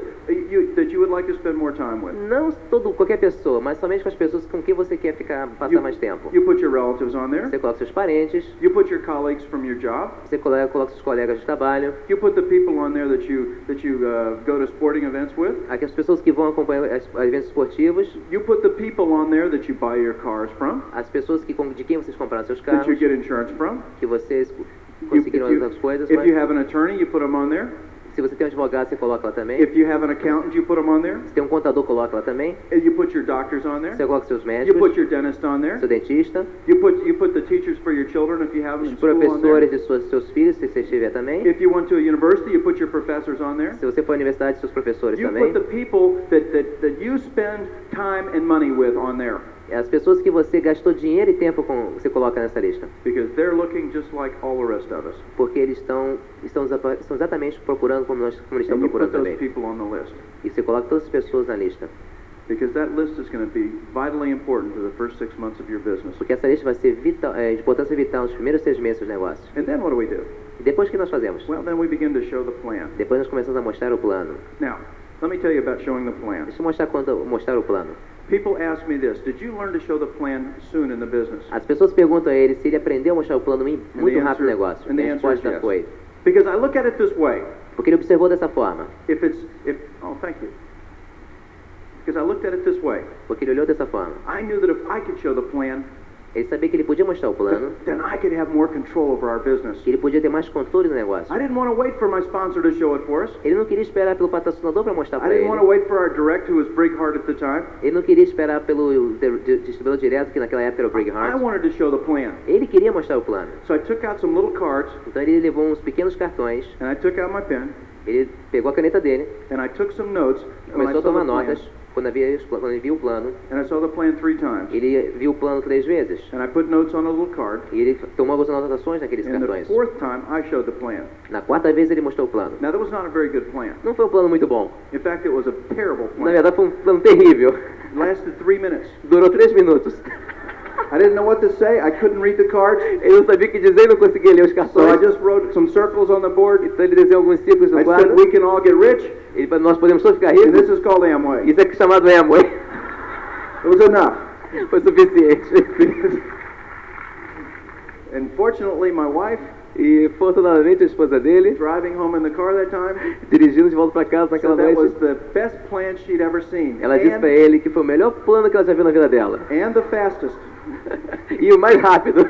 [SPEAKER 3] you that you would like to spend more time with.
[SPEAKER 2] não todo, qualquer pessoa, mas somente com as pessoas com quem você quer ficar, passar
[SPEAKER 3] You,
[SPEAKER 2] mais tempo.
[SPEAKER 3] you put your relatives on there.
[SPEAKER 2] Você coloca seus parentes,
[SPEAKER 3] You put your colleagues from your job.
[SPEAKER 2] você coloca, coloca seus colegas de trabalho,
[SPEAKER 3] You put the people on there that you that you uh, go to sporting events with.
[SPEAKER 2] aqui as pessoas que vão acompanhar as- os eventos esportivos,
[SPEAKER 3] You put the people on there that you buy your cars from,
[SPEAKER 2] as pessoas que, de quem vocês compraram seus
[SPEAKER 3] that you
[SPEAKER 2] carros,
[SPEAKER 3] get insurance from.
[SPEAKER 2] que vocês conseguiram outras coisas,
[SPEAKER 3] if
[SPEAKER 2] mas
[SPEAKER 3] you have an attorney, you put them on there.
[SPEAKER 2] Se você tem um advogado, você coloca lá também.
[SPEAKER 3] If you have an accountant, you put them on there.
[SPEAKER 2] Se tem um contador, coloca lá também.
[SPEAKER 3] And you put your doctors on there.
[SPEAKER 2] Você coloca seus
[SPEAKER 3] You
[SPEAKER 2] médicos,
[SPEAKER 3] put your dentist on there.
[SPEAKER 2] seu dentista,
[SPEAKER 3] You put you put the teachers for your children if you have them
[SPEAKER 2] os professores de suas, seus filhos, se você estiver também.
[SPEAKER 3] If you went to a university, you put your professors on there.
[SPEAKER 2] Se você for à universidade, seus professores
[SPEAKER 3] You
[SPEAKER 2] também.
[SPEAKER 3] put the people that, that, that you spend time and money with on there
[SPEAKER 2] As pessoas que você gastou dinheiro e tempo com, você coloca nessa lista.
[SPEAKER 3] because they're looking just like all the rest of us.
[SPEAKER 2] Porque eles estão, estão, estão exatamente procurando como, nós, como eles estão
[SPEAKER 3] And
[SPEAKER 2] procurando também.
[SPEAKER 3] people on the list
[SPEAKER 2] E você coloca todas as pessoas na lista.
[SPEAKER 3] because that list is going to be vitally important to the first six months of your business.
[SPEAKER 2] Porque essa lista vai ser vital, é, de importância vital nos primeiros seis meses dos negócios.
[SPEAKER 3] And then what do we do?
[SPEAKER 2] E depois o que nós fazemos?
[SPEAKER 3] Well, then we begin to show the plan.
[SPEAKER 2] Depois nós começamos a mostrar o plano.
[SPEAKER 3] Now, let me tell you about showing the plan.
[SPEAKER 2] Deixa eu mostrar, quanto, mostrar o plano.
[SPEAKER 3] People ask me this Did you learn to show the plan soon in the business?
[SPEAKER 2] As pessoas perguntam a ele se ele aprendeu a mostrar o plano muito
[SPEAKER 3] the
[SPEAKER 2] rápido no
[SPEAKER 3] answer-
[SPEAKER 2] negócio.
[SPEAKER 3] and the
[SPEAKER 2] a
[SPEAKER 3] answer is
[SPEAKER 2] resposta
[SPEAKER 3] yes.
[SPEAKER 2] foi,
[SPEAKER 3] Because I look at it this way.
[SPEAKER 2] porque ele observou dessa forma.
[SPEAKER 3] If it's, if, oh, thank you. Because I looked at it this way.
[SPEAKER 2] Porque ele olhou dessa forma.
[SPEAKER 3] I knew that if I could show the plan,
[SPEAKER 2] Ele sabia que ele podia mostrar o plano,
[SPEAKER 3] then I could have more control over our business.
[SPEAKER 2] que ele podia ter mais controle do negócio.
[SPEAKER 3] I didn't want to wait for my sponsor to show it for us.
[SPEAKER 2] Ele não queria esperar pelo patrocinador para mostrar
[SPEAKER 3] I
[SPEAKER 2] para
[SPEAKER 3] didn't
[SPEAKER 2] ele.
[SPEAKER 3] want to wait for our direct, who was Brigghart at the time.
[SPEAKER 2] Ele não queria esperar pelo di- di- distribuidor direto, que naquela época era o Brig
[SPEAKER 3] I wanted to show the plan.
[SPEAKER 2] Ele queria mostrar o plano.
[SPEAKER 3] So I took out some little cards,
[SPEAKER 2] Então ele levou uns pequenos cartões,
[SPEAKER 3] and I took out my pen,
[SPEAKER 2] ele pegou a caneta dele,
[SPEAKER 3] and I took some notes. I
[SPEAKER 2] começou a tomar
[SPEAKER 3] plan,
[SPEAKER 2] notas. Quando, havia, quando ele viu o plano,
[SPEAKER 3] and I saw the plan three times.
[SPEAKER 2] ele viu o plano três vezes.
[SPEAKER 3] And I put notes on a little card.
[SPEAKER 2] E ele tomou algumas anotações naqueles
[SPEAKER 3] And the
[SPEAKER 2] cartões.
[SPEAKER 3] fourth time, I showed the plan.
[SPEAKER 2] Na quarta vez ele mostrou o plano.
[SPEAKER 3] Now, that was not a very good plan.
[SPEAKER 2] Não foi um plano muito bom.
[SPEAKER 3] In fact, it was a terrible
[SPEAKER 2] Na
[SPEAKER 3] plan.
[SPEAKER 2] verdade foi um plano terrível.
[SPEAKER 3] It lasted three minutes.
[SPEAKER 2] Durou três minutos.
[SPEAKER 3] I didn't know what to say. I couldn't read the cards.
[SPEAKER 2] Ele não sabia o que dizer não conseguia ler os
[SPEAKER 3] So I just wrote some circles on the board.
[SPEAKER 2] Então ele desenhou alguns círculos no
[SPEAKER 3] I said, we can all get rich,
[SPEAKER 2] Ele nós podemos todos ficar
[SPEAKER 3] and
[SPEAKER 2] ricos.
[SPEAKER 3] this is called Amway.
[SPEAKER 2] Isso é que é chamado Amway.
[SPEAKER 3] It was enough.
[SPEAKER 2] Foi suficiente.
[SPEAKER 3] And fortunately, my wife,
[SPEAKER 2] E fortunadamente a esposa dele,
[SPEAKER 3] driving home in the car that time,
[SPEAKER 2] dirigindo de volta para casa naquela
[SPEAKER 3] said that was the best plan she'd ever seen.
[SPEAKER 2] ela disse
[SPEAKER 3] and,
[SPEAKER 2] para ele que foi o melhor plano que ela já viu na vida dela.
[SPEAKER 3] and the fastest.
[SPEAKER 2] E o mais rápido.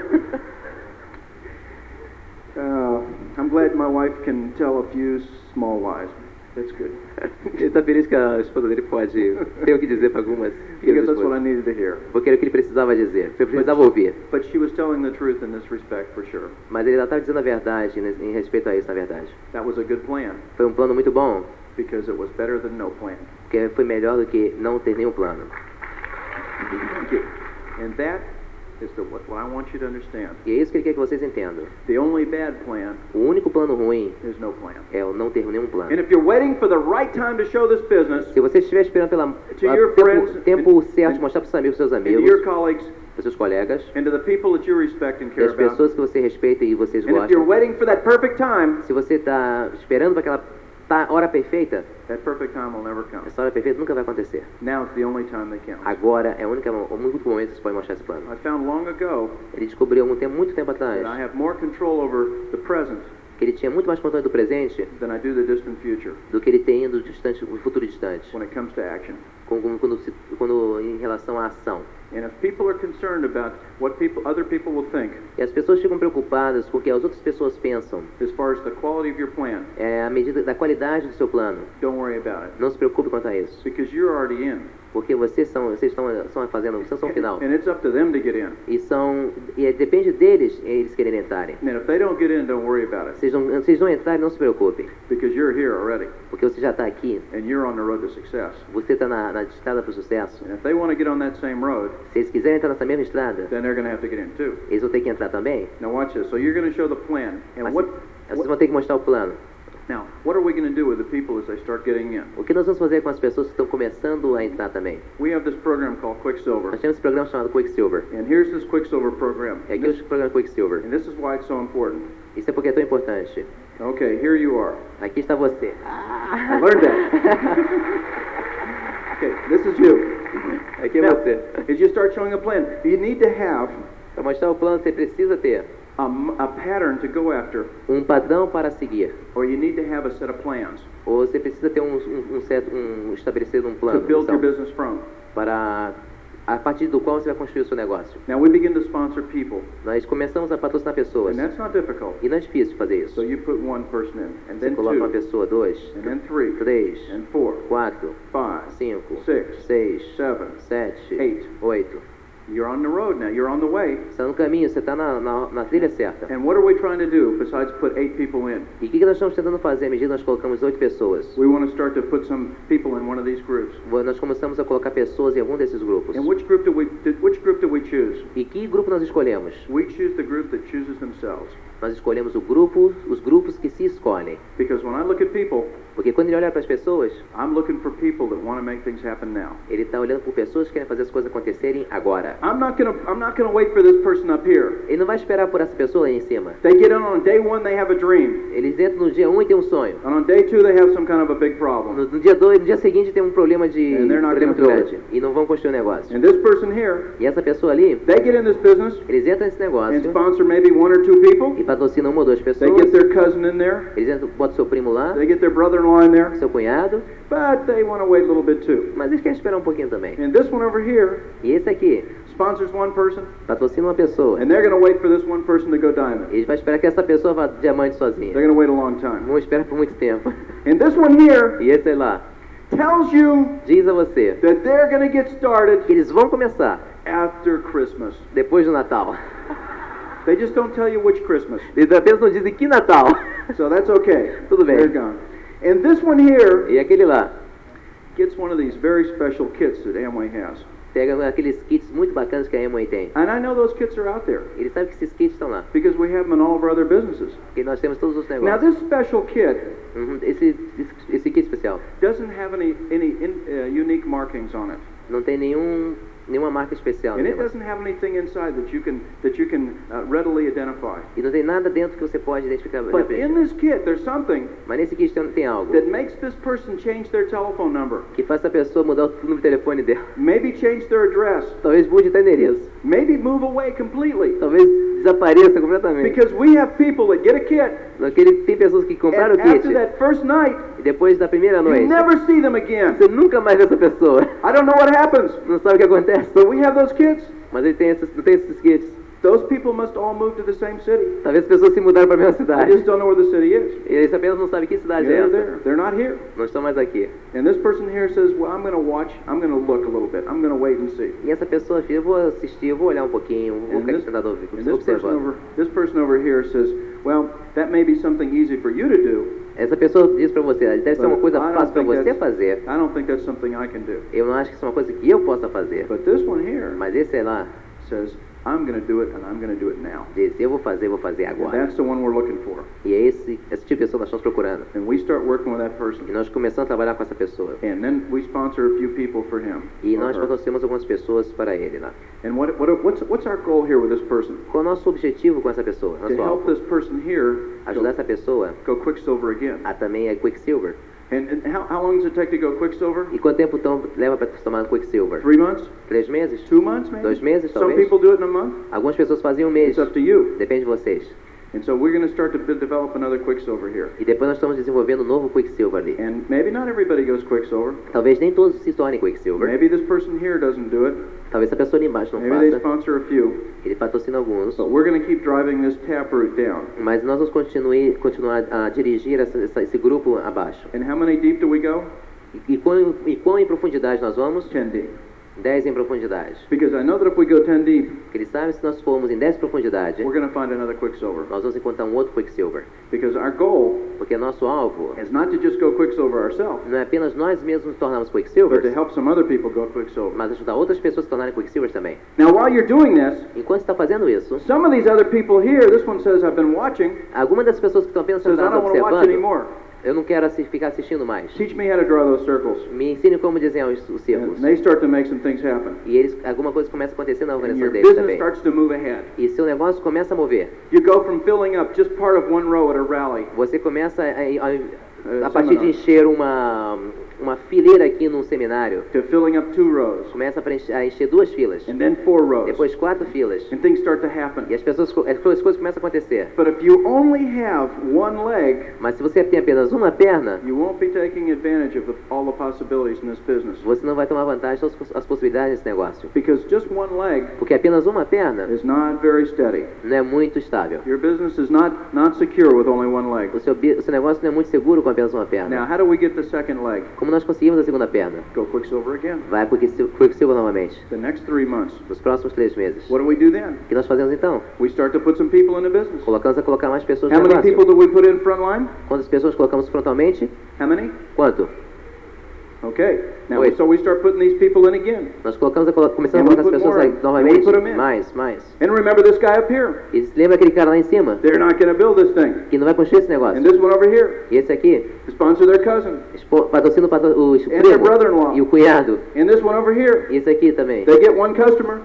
[SPEAKER 3] Uh, I'm glad my wife can tell a few small lies. That's good.
[SPEAKER 2] Ele está feliz que a esposa dele pode ter o que dizer para algumas
[SPEAKER 3] Because that's what I needed to hear.
[SPEAKER 2] Porque era o que ele precisava dizer, ele precisava ouvir.
[SPEAKER 3] But she was telling the truth in this respect for sure.
[SPEAKER 2] Mas ele estava dizendo a verdade né, em respeito a isso, na verdade.
[SPEAKER 3] That was a good plan
[SPEAKER 2] Foi um plano muito bom,
[SPEAKER 3] because it was better than no plan.
[SPEAKER 2] porque foi melhor do que não ter nenhum plano.
[SPEAKER 3] Thank you. And that is the, what, I want you to understand.
[SPEAKER 2] E é isso que ele quer que vocês entendam.
[SPEAKER 3] The only bad plan
[SPEAKER 2] O único plano ruim
[SPEAKER 3] is no plan.
[SPEAKER 2] é o não ter nenhum plano.
[SPEAKER 3] And if you're waiting for the right time to show this business
[SPEAKER 2] Se você estiver esperando
[SPEAKER 3] your
[SPEAKER 2] tempo,
[SPEAKER 3] friends
[SPEAKER 2] tempo
[SPEAKER 3] and-
[SPEAKER 2] certo de mostrar para seus amigos, seus amigos,
[SPEAKER 3] your colleagues
[SPEAKER 2] para seus colegas,
[SPEAKER 3] and to the people that you respect and care
[SPEAKER 2] as
[SPEAKER 3] about,
[SPEAKER 2] pessoas que você respeita e vocês
[SPEAKER 3] and if you're
[SPEAKER 2] gostam,
[SPEAKER 3] waiting for that perfect time,
[SPEAKER 2] se você está esperando para aquela tá- hora perfeita,
[SPEAKER 3] that perfect time will never come.
[SPEAKER 2] essa hora perfeita nunca vai acontecer.
[SPEAKER 3] Now it's the only time counts.
[SPEAKER 2] Agora é o único, o único momento que você pode mostrar esse plano.
[SPEAKER 3] I found long ago
[SPEAKER 2] Ele descobriu algum tempo, muito tempo
[SPEAKER 3] that I
[SPEAKER 2] atrás
[SPEAKER 3] have more control over the present
[SPEAKER 2] que ele tinha muito mais controle do presente
[SPEAKER 3] do the distant future
[SPEAKER 2] do que ele tem do distante, do futuro distante,
[SPEAKER 3] when it comes to action.
[SPEAKER 2] quando, quando- quando em relação à ação.
[SPEAKER 3] And if people are concerned about what people, other people will think
[SPEAKER 2] E as pessoas ficam preocupadas com o que as outras pessoas pensam,
[SPEAKER 3] as far as the quality of your plan,
[SPEAKER 2] é a medida da qualidade do seu plano.
[SPEAKER 3] don't worry about it
[SPEAKER 2] Não se preocupe quanto a isso,
[SPEAKER 3] because you're already in,
[SPEAKER 2] porque vocês são, vocês estão, estão fazendo, vocês são final.
[SPEAKER 3] and it's up to them to get in.
[SPEAKER 2] E são, e é- depende deles eles quererem entrarem.
[SPEAKER 3] And if they don't get in, don't worry about it
[SPEAKER 2] Vocês não, vocês não entrarem, não se preocupem,
[SPEAKER 3] because you're here already
[SPEAKER 2] porque você já está aqui,
[SPEAKER 3] and you're on the road to success.
[SPEAKER 2] você está na, na estrada para o sucesso.
[SPEAKER 3] And if they want to get on that same road,
[SPEAKER 2] Se eles quiserem entrar nessa mesma estrada,
[SPEAKER 3] then they're going to have to get in too.
[SPEAKER 2] eles vão ter que entrar também.
[SPEAKER 3] Now watch this. So you're going to show the plan. And
[SPEAKER 2] Mas
[SPEAKER 3] what,
[SPEAKER 2] vocês vão ter que mostrar o plano.
[SPEAKER 3] Now, what are we going to do with the people as they start getting in?
[SPEAKER 2] O que nós vamos fazer com as pessoas que estão começando a entrar também?
[SPEAKER 3] We have this program called Quicksilver.
[SPEAKER 2] Nós temos esse programa chamado Quicksilver.
[SPEAKER 3] And here's this Quicksilver program.
[SPEAKER 2] É aqui
[SPEAKER 3] this,
[SPEAKER 2] o programa Quicksilver.
[SPEAKER 3] and this is why it's so important.
[SPEAKER 2] Isso é porque é tão importante.
[SPEAKER 3] Okay, here you are.
[SPEAKER 2] Aqui está você.
[SPEAKER 3] I learned that. Okay, this is you.
[SPEAKER 2] Aqui é
[SPEAKER 3] Now,
[SPEAKER 2] você.
[SPEAKER 3] as you start showing a plan, you need to have
[SPEAKER 2] Para mostrar o plano, você precisa ter
[SPEAKER 3] a, m- a pattern to go after,
[SPEAKER 2] um padrão para seguir.
[SPEAKER 3] or you need to have a set of plans
[SPEAKER 2] Ou você precisa ter um, um, um certo, um estabelecido um
[SPEAKER 3] to
[SPEAKER 2] plano
[SPEAKER 3] build your
[SPEAKER 2] então,
[SPEAKER 3] business from.
[SPEAKER 2] para a partir do qual você vai construir o seu negócio.
[SPEAKER 3] Now we begin to sponsor people,
[SPEAKER 2] Nós começamos a patrocinar pessoas.
[SPEAKER 3] and that's not difficult.
[SPEAKER 2] E não é difícil fazer
[SPEAKER 3] So
[SPEAKER 2] isso.
[SPEAKER 3] you put one person in, and
[SPEAKER 2] Você
[SPEAKER 3] then
[SPEAKER 2] coloca uma
[SPEAKER 3] two,
[SPEAKER 2] pessoa, dois,
[SPEAKER 3] and then three,
[SPEAKER 2] três,
[SPEAKER 3] and four,
[SPEAKER 2] quatro,
[SPEAKER 3] five,
[SPEAKER 2] cinco,
[SPEAKER 3] six,
[SPEAKER 2] seis,
[SPEAKER 3] seven,
[SPEAKER 2] sete,
[SPEAKER 3] eight.
[SPEAKER 2] oito.
[SPEAKER 3] You're on the road now. You're on the way.
[SPEAKER 2] Você está no caminho, você está na, na, na trilha certa.
[SPEAKER 3] And what are we trying to do besides put eight people in?
[SPEAKER 2] E o que, que nós estamos tentando fazer à medida que nós colocamos oito pessoas?
[SPEAKER 3] We want to start to put some people in one of these groups.
[SPEAKER 2] Nós começamos a colocar pessoas em algum desses grupos.
[SPEAKER 3] And which group do we did, which group do we choose?
[SPEAKER 2] E que grupo nós escolhemos?
[SPEAKER 3] We choose the group that chooses themselves.
[SPEAKER 2] Nós escolhemos o grupo, os grupos que se escolhem.
[SPEAKER 3] Because when I look at people,
[SPEAKER 2] Porque quando ele olha para as pessoas,
[SPEAKER 3] I'm looking for people that want to make things happen now.
[SPEAKER 2] ele está olhando por pessoas que querem fazer as coisas acontecerem agora.
[SPEAKER 3] I'm not gonna I'm not gonna wait for this person up here.
[SPEAKER 2] Ele não vai esperar por essa pessoa aí em cima.
[SPEAKER 3] They get in on day one, they have a dream,
[SPEAKER 2] Eles entram no dia 1 um e tem um sonho.
[SPEAKER 3] and on day two, they have some kind of a big problem.
[SPEAKER 2] No, no dia 2, no dia seguinte tem um problema de
[SPEAKER 3] And they're not
[SPEAKER 2] problema grande. E não vão construir o negócio.
[SPEAKER 3] And this person here,
[SPEAKER 2] E essa pessoa ali,
[SPEAKER 3] they get in this business
[SPEAKER 2] eles entram nesse
[SPEAKER 3] and
[SPEAKER 2] negócio
[SPEAKER 3] sponsor maybe one or two people.
[SPEAKER 2] e patrocinam uma ou duas
[SPEAKER 3] They
[SPEAKER 2] pessoas.
[SPEAKER 3] get their cousin in there,
[SPEAKER 2] Eles entram, botam seu primo lá,
[SPEAKER 3] they get their brother-in-law in there,
[SPEAKER 2] seu cunhado,
[SPEAKER 3] but they want to wait a little bit too.
[SPEAKER 2] mas eles querem esperar um pouquinho também.
[SPEAKER 3] And this one over here
[SPEAKER 2] E esse aqui
[SPEAKER 3] sponsors one person,
[SPEAKER 2] patrocina uma pessoa.
[SPEAKER 3] and they're going to wait for this one person to go diamond.
[SPEAKER 2] Ele vai esperar que essa pessoa vá diamante sozinha.
[SPEAKER 3] They're going to wait a long time.
[SPEAKER 2] Vão esperar por muito tempo.
[SPEAKER 3] And this one here
[SPEAKER 2] E esse lá
[SPEAKER 3] tells you
[SPEAKER 2] diz a você
[SPEAKER 3] that they're going to get started
[SPEAKER 2] que eles vão começar
[SPEAKER 3] after Christmas.
[SPEAKER 2] depois do Natal.
[SPEAKER 3] They just don't tell you which Christmas.
[SPEAKER 2] Eles apenas não dizem que Natal.
[SPEAKER 3] So that's okay.
[SPEAKER 2] Tudo bem.
[SPEAKER 3] They're gone. And this one here
[SPEAKER 2] E aquele lá
[SPEAKER 3] gets one of these very special kits that Amway has.
[SPEAKER 2] pega aqueles kits muito bacanas que a Amway tem.
[SPEAKER 3] And I know those kits are out there
[SPEAKER 2] Ele sabe que esses kits estão lá.
[SPEAKER 3] because we have them in all of our other businesses.
[SPEAKER 2] Porque nós temos todos os negócios.
[SPEAKER 3] Now, this special kit
[SPEAKER 2] Uhum, Esse, esse, esse kit especial
[SPEAKER 3] doesn't have any, any in, uh, unique markings on it.
[SPEAKER 2] não tem nenhum, nenhuma marca especial
[SPEAKER 3] And it
[SPEAKER 2] nela.
[SPEAKER 3] doesn't have anything inside that you can, that you can uh, readily identify.
[SPEAKER 2] E não tem nada dentro que você pode identificar.
[SPEAKER 3] But in this kit, there's something
[SPEAKER 2] Mas nesse kit tem, tem algo
[SPEAKER 3] that makes this person change their telephone number,
[SPEAKER 2] que faz a pessoa mudar o número de telefone dela.
[SPEAKER 3] maybe change their address,
[SPEAKER 2] Talvez mude até endereço.
[SPEAKER 3] Maybe move away completely.
[SPEAKER 2] Talvez desapareça completamente.
[SPEAKER 3] Because we have people that get a kit,
[SPEAKER 2] Aquele, tem pessoas que compraram o kit
[SPEAKER 3] after that first night,
[SPEAKER 2] e depois da primeira
[SPEAKER 3] you
[SPEAKER 2] noite
[SPEAKER 3] never see them again.
[SPEAKER 2] você nunca mais vê essa pessoa.
[SPEAKER 3] I don't know what happens,
[SPEAKER 2] Não sabe o que acontece.
[SPEAKER 3] but we have those kits.
[SPEAKER 2] Mas ele tem esses, tem esses kits.
[SPEAKER 3] Those people must all move to the same city.
[SPEAKER 2] Talvez as pessoas se mudaram para a mesma cidade.
[SPEAKER 3] just don't know where the city is.
[SPEAKER 2] Eles apenas não sabem que cidade é
[SPEAKER 3] They're
[SPEAKER 2] essa.
[SPEAKER 3] there. They're not here.
[SPEAKER 2] Não estão mais aqui.
[SPEAKER 3] And this person here says, Well, I'm going to watch, I'm going to look a little bit, I'm going to wait and see.
[SPEAKER 2] E essa pessoa, filha, eu vou assistir, eu vou olhar um pouquinho, vou
[SPEAKER 3] And
[SPEAKER 2] ficar
[SPEAKER 3] this,
[SPEAKER 2] aqui sentado ouvindo,
[SPEAKER 3] and this person over, this person over here says, Well, that may be something easy for you to do.
[SPEAKER 2] Essa pessoa diz pra você, deve ser uma coisa fácil
[SPEAKER 3] think
[SPEAKER 2] você fazer.
[SPEAKER 3] I don't think that's something I can do.
[SPEAKER 2] Eu não acho que isso é uma coisa que eu possa fazer.
[SPEAKER 3] But this one here
[SPEAKER 2] Mas esse é lá,
[SPEAKER 3] says, I'm going to do it, and I'm going to do it now.
[SPEAKER 2] diz, eu vou fazer, vou fazer
[SPEAKER 3] And
[SPEAKER 2] agora.
[SPEAKER 3] that's the one we're looking for.
[SPEAKER 2] E é esse, esse tipo de pessoa que nós estamos procurando.
[SPEAKER 3] And we start working with that
[SPEAKER 2] E
[SPEAKER 3] person.
[SPEAKER 2] nós começamos a trabalhar com essa pessoa.
[SPEAKER 3] And then we sponsor a few people for him.
[SPEAKER 2] E nós patrocinamos algumas pessoas para ele lá.
[SPEAKER 3] And what, what, what's, what's our goal here with this person?
[SPEAKER 2] Qual é o nosso objetivo com essa pessoa?
[SPEAKER 3] To help this person here
[SPEAKER 2] Ajudar essa pessoa
[SPEAKER 3] go Quicksilver again.
[SPEAKER 2] a também é Quicksilver.
[SPEAKER 3] And, and how, how long does it take to go Quicksilver?
[SPEAKER 2] E quanto tempo então leva para tomar Quicksilver?
[SPEAKER 3] Three months?
[SPEAKER 2] Três meses?
[SPEAKER 3] Two months, maybe?
[SPEAKER 2] Dois meses,
[SPEAKER 3] Some
[SPEAKER 2] talvez?
[SPEAKER 3] people do it in a month.
[SPEAKER 2] Algumas pessoas fazem um mês.
[SPEAKER 3] It's up to you.
[SPEAKER 2] Depende de vocês.
[SPEAKER 3] And so we're going to start to develop another Quicksilver here.
[SPEAKER 2] E depois nós estamos desenvolvendo um novo Quicksilver ali.
[SPEAKER 3] And maybe not everybody goes Quicksilver.
[SPEAKER 2] Talvez nem todos se tornem Quicksilver.
[SPEAKER 3] Maybe this person here doesn't do it.
[SPEAKER 2] Talvez essa pessoa ali embaixo não
[SPEAKER 3] Maybe they
[SPEAKER 2] faça.
[SPEAKER 3] sponsor a few.
[SPEAKER 2] Ele patrocina alguns.
[SPEAKER 3] But we're going to keep driving this taproot down.
[SPEAKER 2] Mas nós vamos continue, continuar a dirigir essa, essa- esse grupo abaixo.
[SPEAKER 3] And how many deep do we go?
[SPEAKER 2] E, e, quão, e quão em profundidade nós vamos?
[SPEAKER 3] 10 deep.
[SPEAKER 2] 10 em profundidade.
[SPEAKER 3] Because I know that if we go 10 deep,
[SPEAKER 2] Porque ele sabe se nós formos em 10 em profundidade,
[SPEAKER 3] we're going to find another Quicksilver.
[SPEAKER 2] nós vamos encontrar um outro Quicksilver.
[SPEAKER 3] Because our goal
[SPEAKER 2] Porque nosso alvo
[SPEAKER 3] is not to just go Quicksilver ourselves,
[SPEAKER 2] não é apenas nós mesmos nos tornarmos
[SPEAKER 3] but to
[SPEAKER 2] Quicksilvers,
[SPEAKER 3] help some other people go Quicksilver.
[SPEAKER 2] mas ajudar outras pessoas a se tornarem Quicksilvers também.
[SPEAKER 3] Now, while you're doing this,
[SPEAKER 2] Enquanto está fazendo isso,
[SPEAKER 3] some of these other people here, this one says, I've been watching,
[SPEAKER 2] algumas das pessoas que estão apenas
[SPEAKER 3] says, I
[SPEAKER 2] sentadas
[SPEAKER 3] don't want to watch
[SPEAKER 2] observando,
[SPEAKER 3] anymore.
[SPEAKER 2] Eu não quero assi- ficar assistindo mais.
[SPEAKER 3] Teach me how to draw those circles.
[SPEAKER 2] Me ensine como desenhar os, os círculos.
[SPEAKER 3] And they start to make some things happen.
[SPEAKER 2] E eles, alguma coisa começa a acontecer na organização deles também.
[SPEAKER 3] starts to move ahead.
[SPEAKER 2] E seu negócio começa a mover.
[SPEAKER 3] You go from filling up just part of one row at a rally,
[SPEAKER 2] Você começa a, a-
[SPEAKER 3] uh,
[SPEAKER 2] a partir de encher uma, uma fileira aqui num seminário,
[SPEAKER 3] to filling up two rows,
[SPEAKER 2] começa a, preencher- a encher duas filas,
[SPEAKER 3] and then four rows.
[SPEAKER 2] depois quatro filas.
[SPEAKER 3] And things start to happen.
[SPEAKER 2] E as pessoas, as coisas começam a acontecer.
[SPEAKER 3] But if you only have one leg,
[SPEAKER 2] Mas se você tem apenas uma perna,
[SPEAKER 3] you won't be taking advantage of the, all the possibilities in this business.
[SPEAKER 2] você não vai tomar vantagem das as possibilidades desse negócio.
[SPEAKER 3] Because just one leg
[SPEAKER 2] Porque apenas uma perna
[SPEAKER 3] is not very steady.
[SPEAKER 2] não é muito estável.
[SPEAKER 3] Your business is not, not secure with only one leg.
[SPEAKER 2] O seu, o seu negócio não é muito seguro com apenas uma
[SPEAKER 3] Now,
[SPEAKER 2] perna.
[SPEAKER 3] how do we get the second leg?
[SPEAKER 2] Como nós conseguimos a segunda perna?
[SPEAKER 3] Go Quicksilver again.
[SPEAKER 2] Vai para o Quicksil- Quicksilver novamente.
[SPEAKER 3] The next three months.
[SPEAKER 2] Nos próximos três meses.
[SPEAKER 3] What do we do then?
[SPEAKER 2] O que nós fazemos então?
[SPEAKER 3] We start to put some people in the business.
[SPEAKER 2] Colocamos a colocar mais pessoas no
[SPEAKER 3] How many people do we put in front line?
[SPEAKER 2] Quantas pessoas colocamos frontalmente?
[SPEAKER 3] How many?
[SPEAKER 2] Quanto?
[SPEAKER 3] Okay. Now,
[SPEAKER 2] Wait.
[SPEAKER 3] so we start putting these people in again.
[SPEAKER 2] Nós colocamos a começamos
[SPEAKER 3] And we
[SPEAKER 2] colocar as
[SPEAKER 3] put
[SPEAKER 2] pessoas
[SPEAKER 3] more
[SPEAKER 2] aí
[SPEAKER 3] in. And we
[SPEAKER 2] novamente.
[SPEAKER 3] put 'em in.
[SPEAKER 2] Mais, mais.
[SPEAKER 3] And remember this guy up here.
[SPEAKER 2] E lembra aquele cara lá em cima?
[SPEAKER 3] They're not going to build this thing.
[SPEAKER 2] Que não vai construir esse
[SPEAKER 3] And this one over here,
[SPEAKER 2] E esse aqui,
[SPEAKER 3] sponsor their cousin.
[SPEAKER 2] expo- patrocina o, patro- o
[SPEAKER 3] And their
[SPEAKER 2] primo
[SPEAKER 3] brother-in-law.
[SPEAKER 2] e o cunhado.
[SPEAKER 3] And this one over here,
[SPEAKER 2] E esse aqui também.
[SPEAKER 3] they get one customer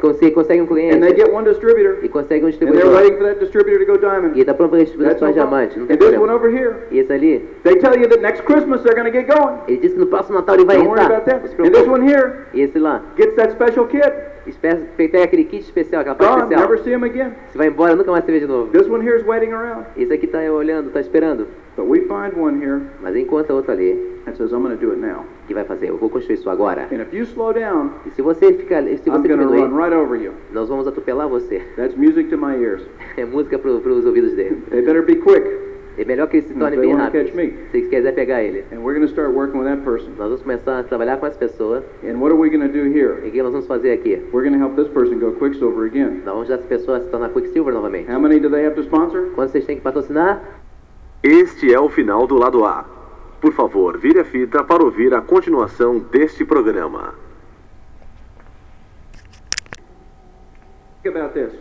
[SPEAKER 2] Consegue, consegue um
[SPEAKER 3] and they
[SPEAKER 2] cliente
[SPEAKER 3] get one distributor.
[SPEAKER 2] e consegue um
[SPEAKER 3] And they're
[SPEAKER 2] distribuidor.
[SPEAKER 3] waiting for that distributor to go diamond.
[SPEAKER 2] E está pronto para
[SPEAKER 3] no problem.
[SPEAKER 2] diamante. Não tem
[SPEAKER 3] And this one over here,
[SPEAKER 2] E esse ali,
[SPEAKER 3] they tell you that next Christmas they're going to get going.
[SPEAKER 2] ele disse que no próximo Natal ele vai
[SPEAKER 3] Don't worry
[SPEAKER 2] entrar.
[SPEAKER 3] about that. And this one here
[SPEAKER 2] E esse lá,
[SPEAKER 3] gets that special kit.
[SPEAKER 2] pega aquele kit especial, aquela parte especial.
[SPEAKER 3] Never see him again.
[SPEAKER 2] Você vai embora, nunca mais se vê de novo.
[SPEAKER 3] This one here is waiting around.
[SPEAKER 2] Esse aqui tá olhando, tá esperando.
[SPEAKER 3] But we find one here
[SPEAKER 2] Mas encontra outro ali
[SPEAKER 3] that says, I'm going to do it now.
[SPEAKER 2] que vai fazer. Eu vou construir isso agora.
[SPEAKER 3] And if you slow down,
[SPEAKER 2] E se você ficar, se
[SPEAKER 3] I'm
[SPEAKER 2] você
[SPEAKER 3] going to
[SPEAKER 2] diminuir,
[SPEAKER 3] run right over you.
[SPEAKER 2] nós vamos atropelar você.
[SPEAKER 3] That's music to my ears.
[SPEAKER 2] É música para os ouvidos dele.
[SPEAKER 3] They better be quick.
[SPEAKER 2] É melhor que ele se torne bem rápido. Se quiser pegar ele.
[SPEAKER 3] And we're going to start working with that person.
[SPEAKER 2] Nós vamos começar a trabalhar com as pessoas.
[SPEAKER 3] And what are we going to do here?
[SPEAKER 2] E o que nós vamos fazer aqui?
[SPEAKER 3] We're going to help this person go Quicksilver again.
[SPEAKER 2] Nós vamos ajudar essa pessoa a se tornar Quicksilver novamente.
[SPEAKER 3] How many do they have to sponsor?
[SPEAKER 2] Quantos vocês têm que patrocinar?
[SPEAKER 1] Este é o final do lado A. Por favor, vire a fita para ouvir a continuação deste programa.
[SPEAKER 3] About this.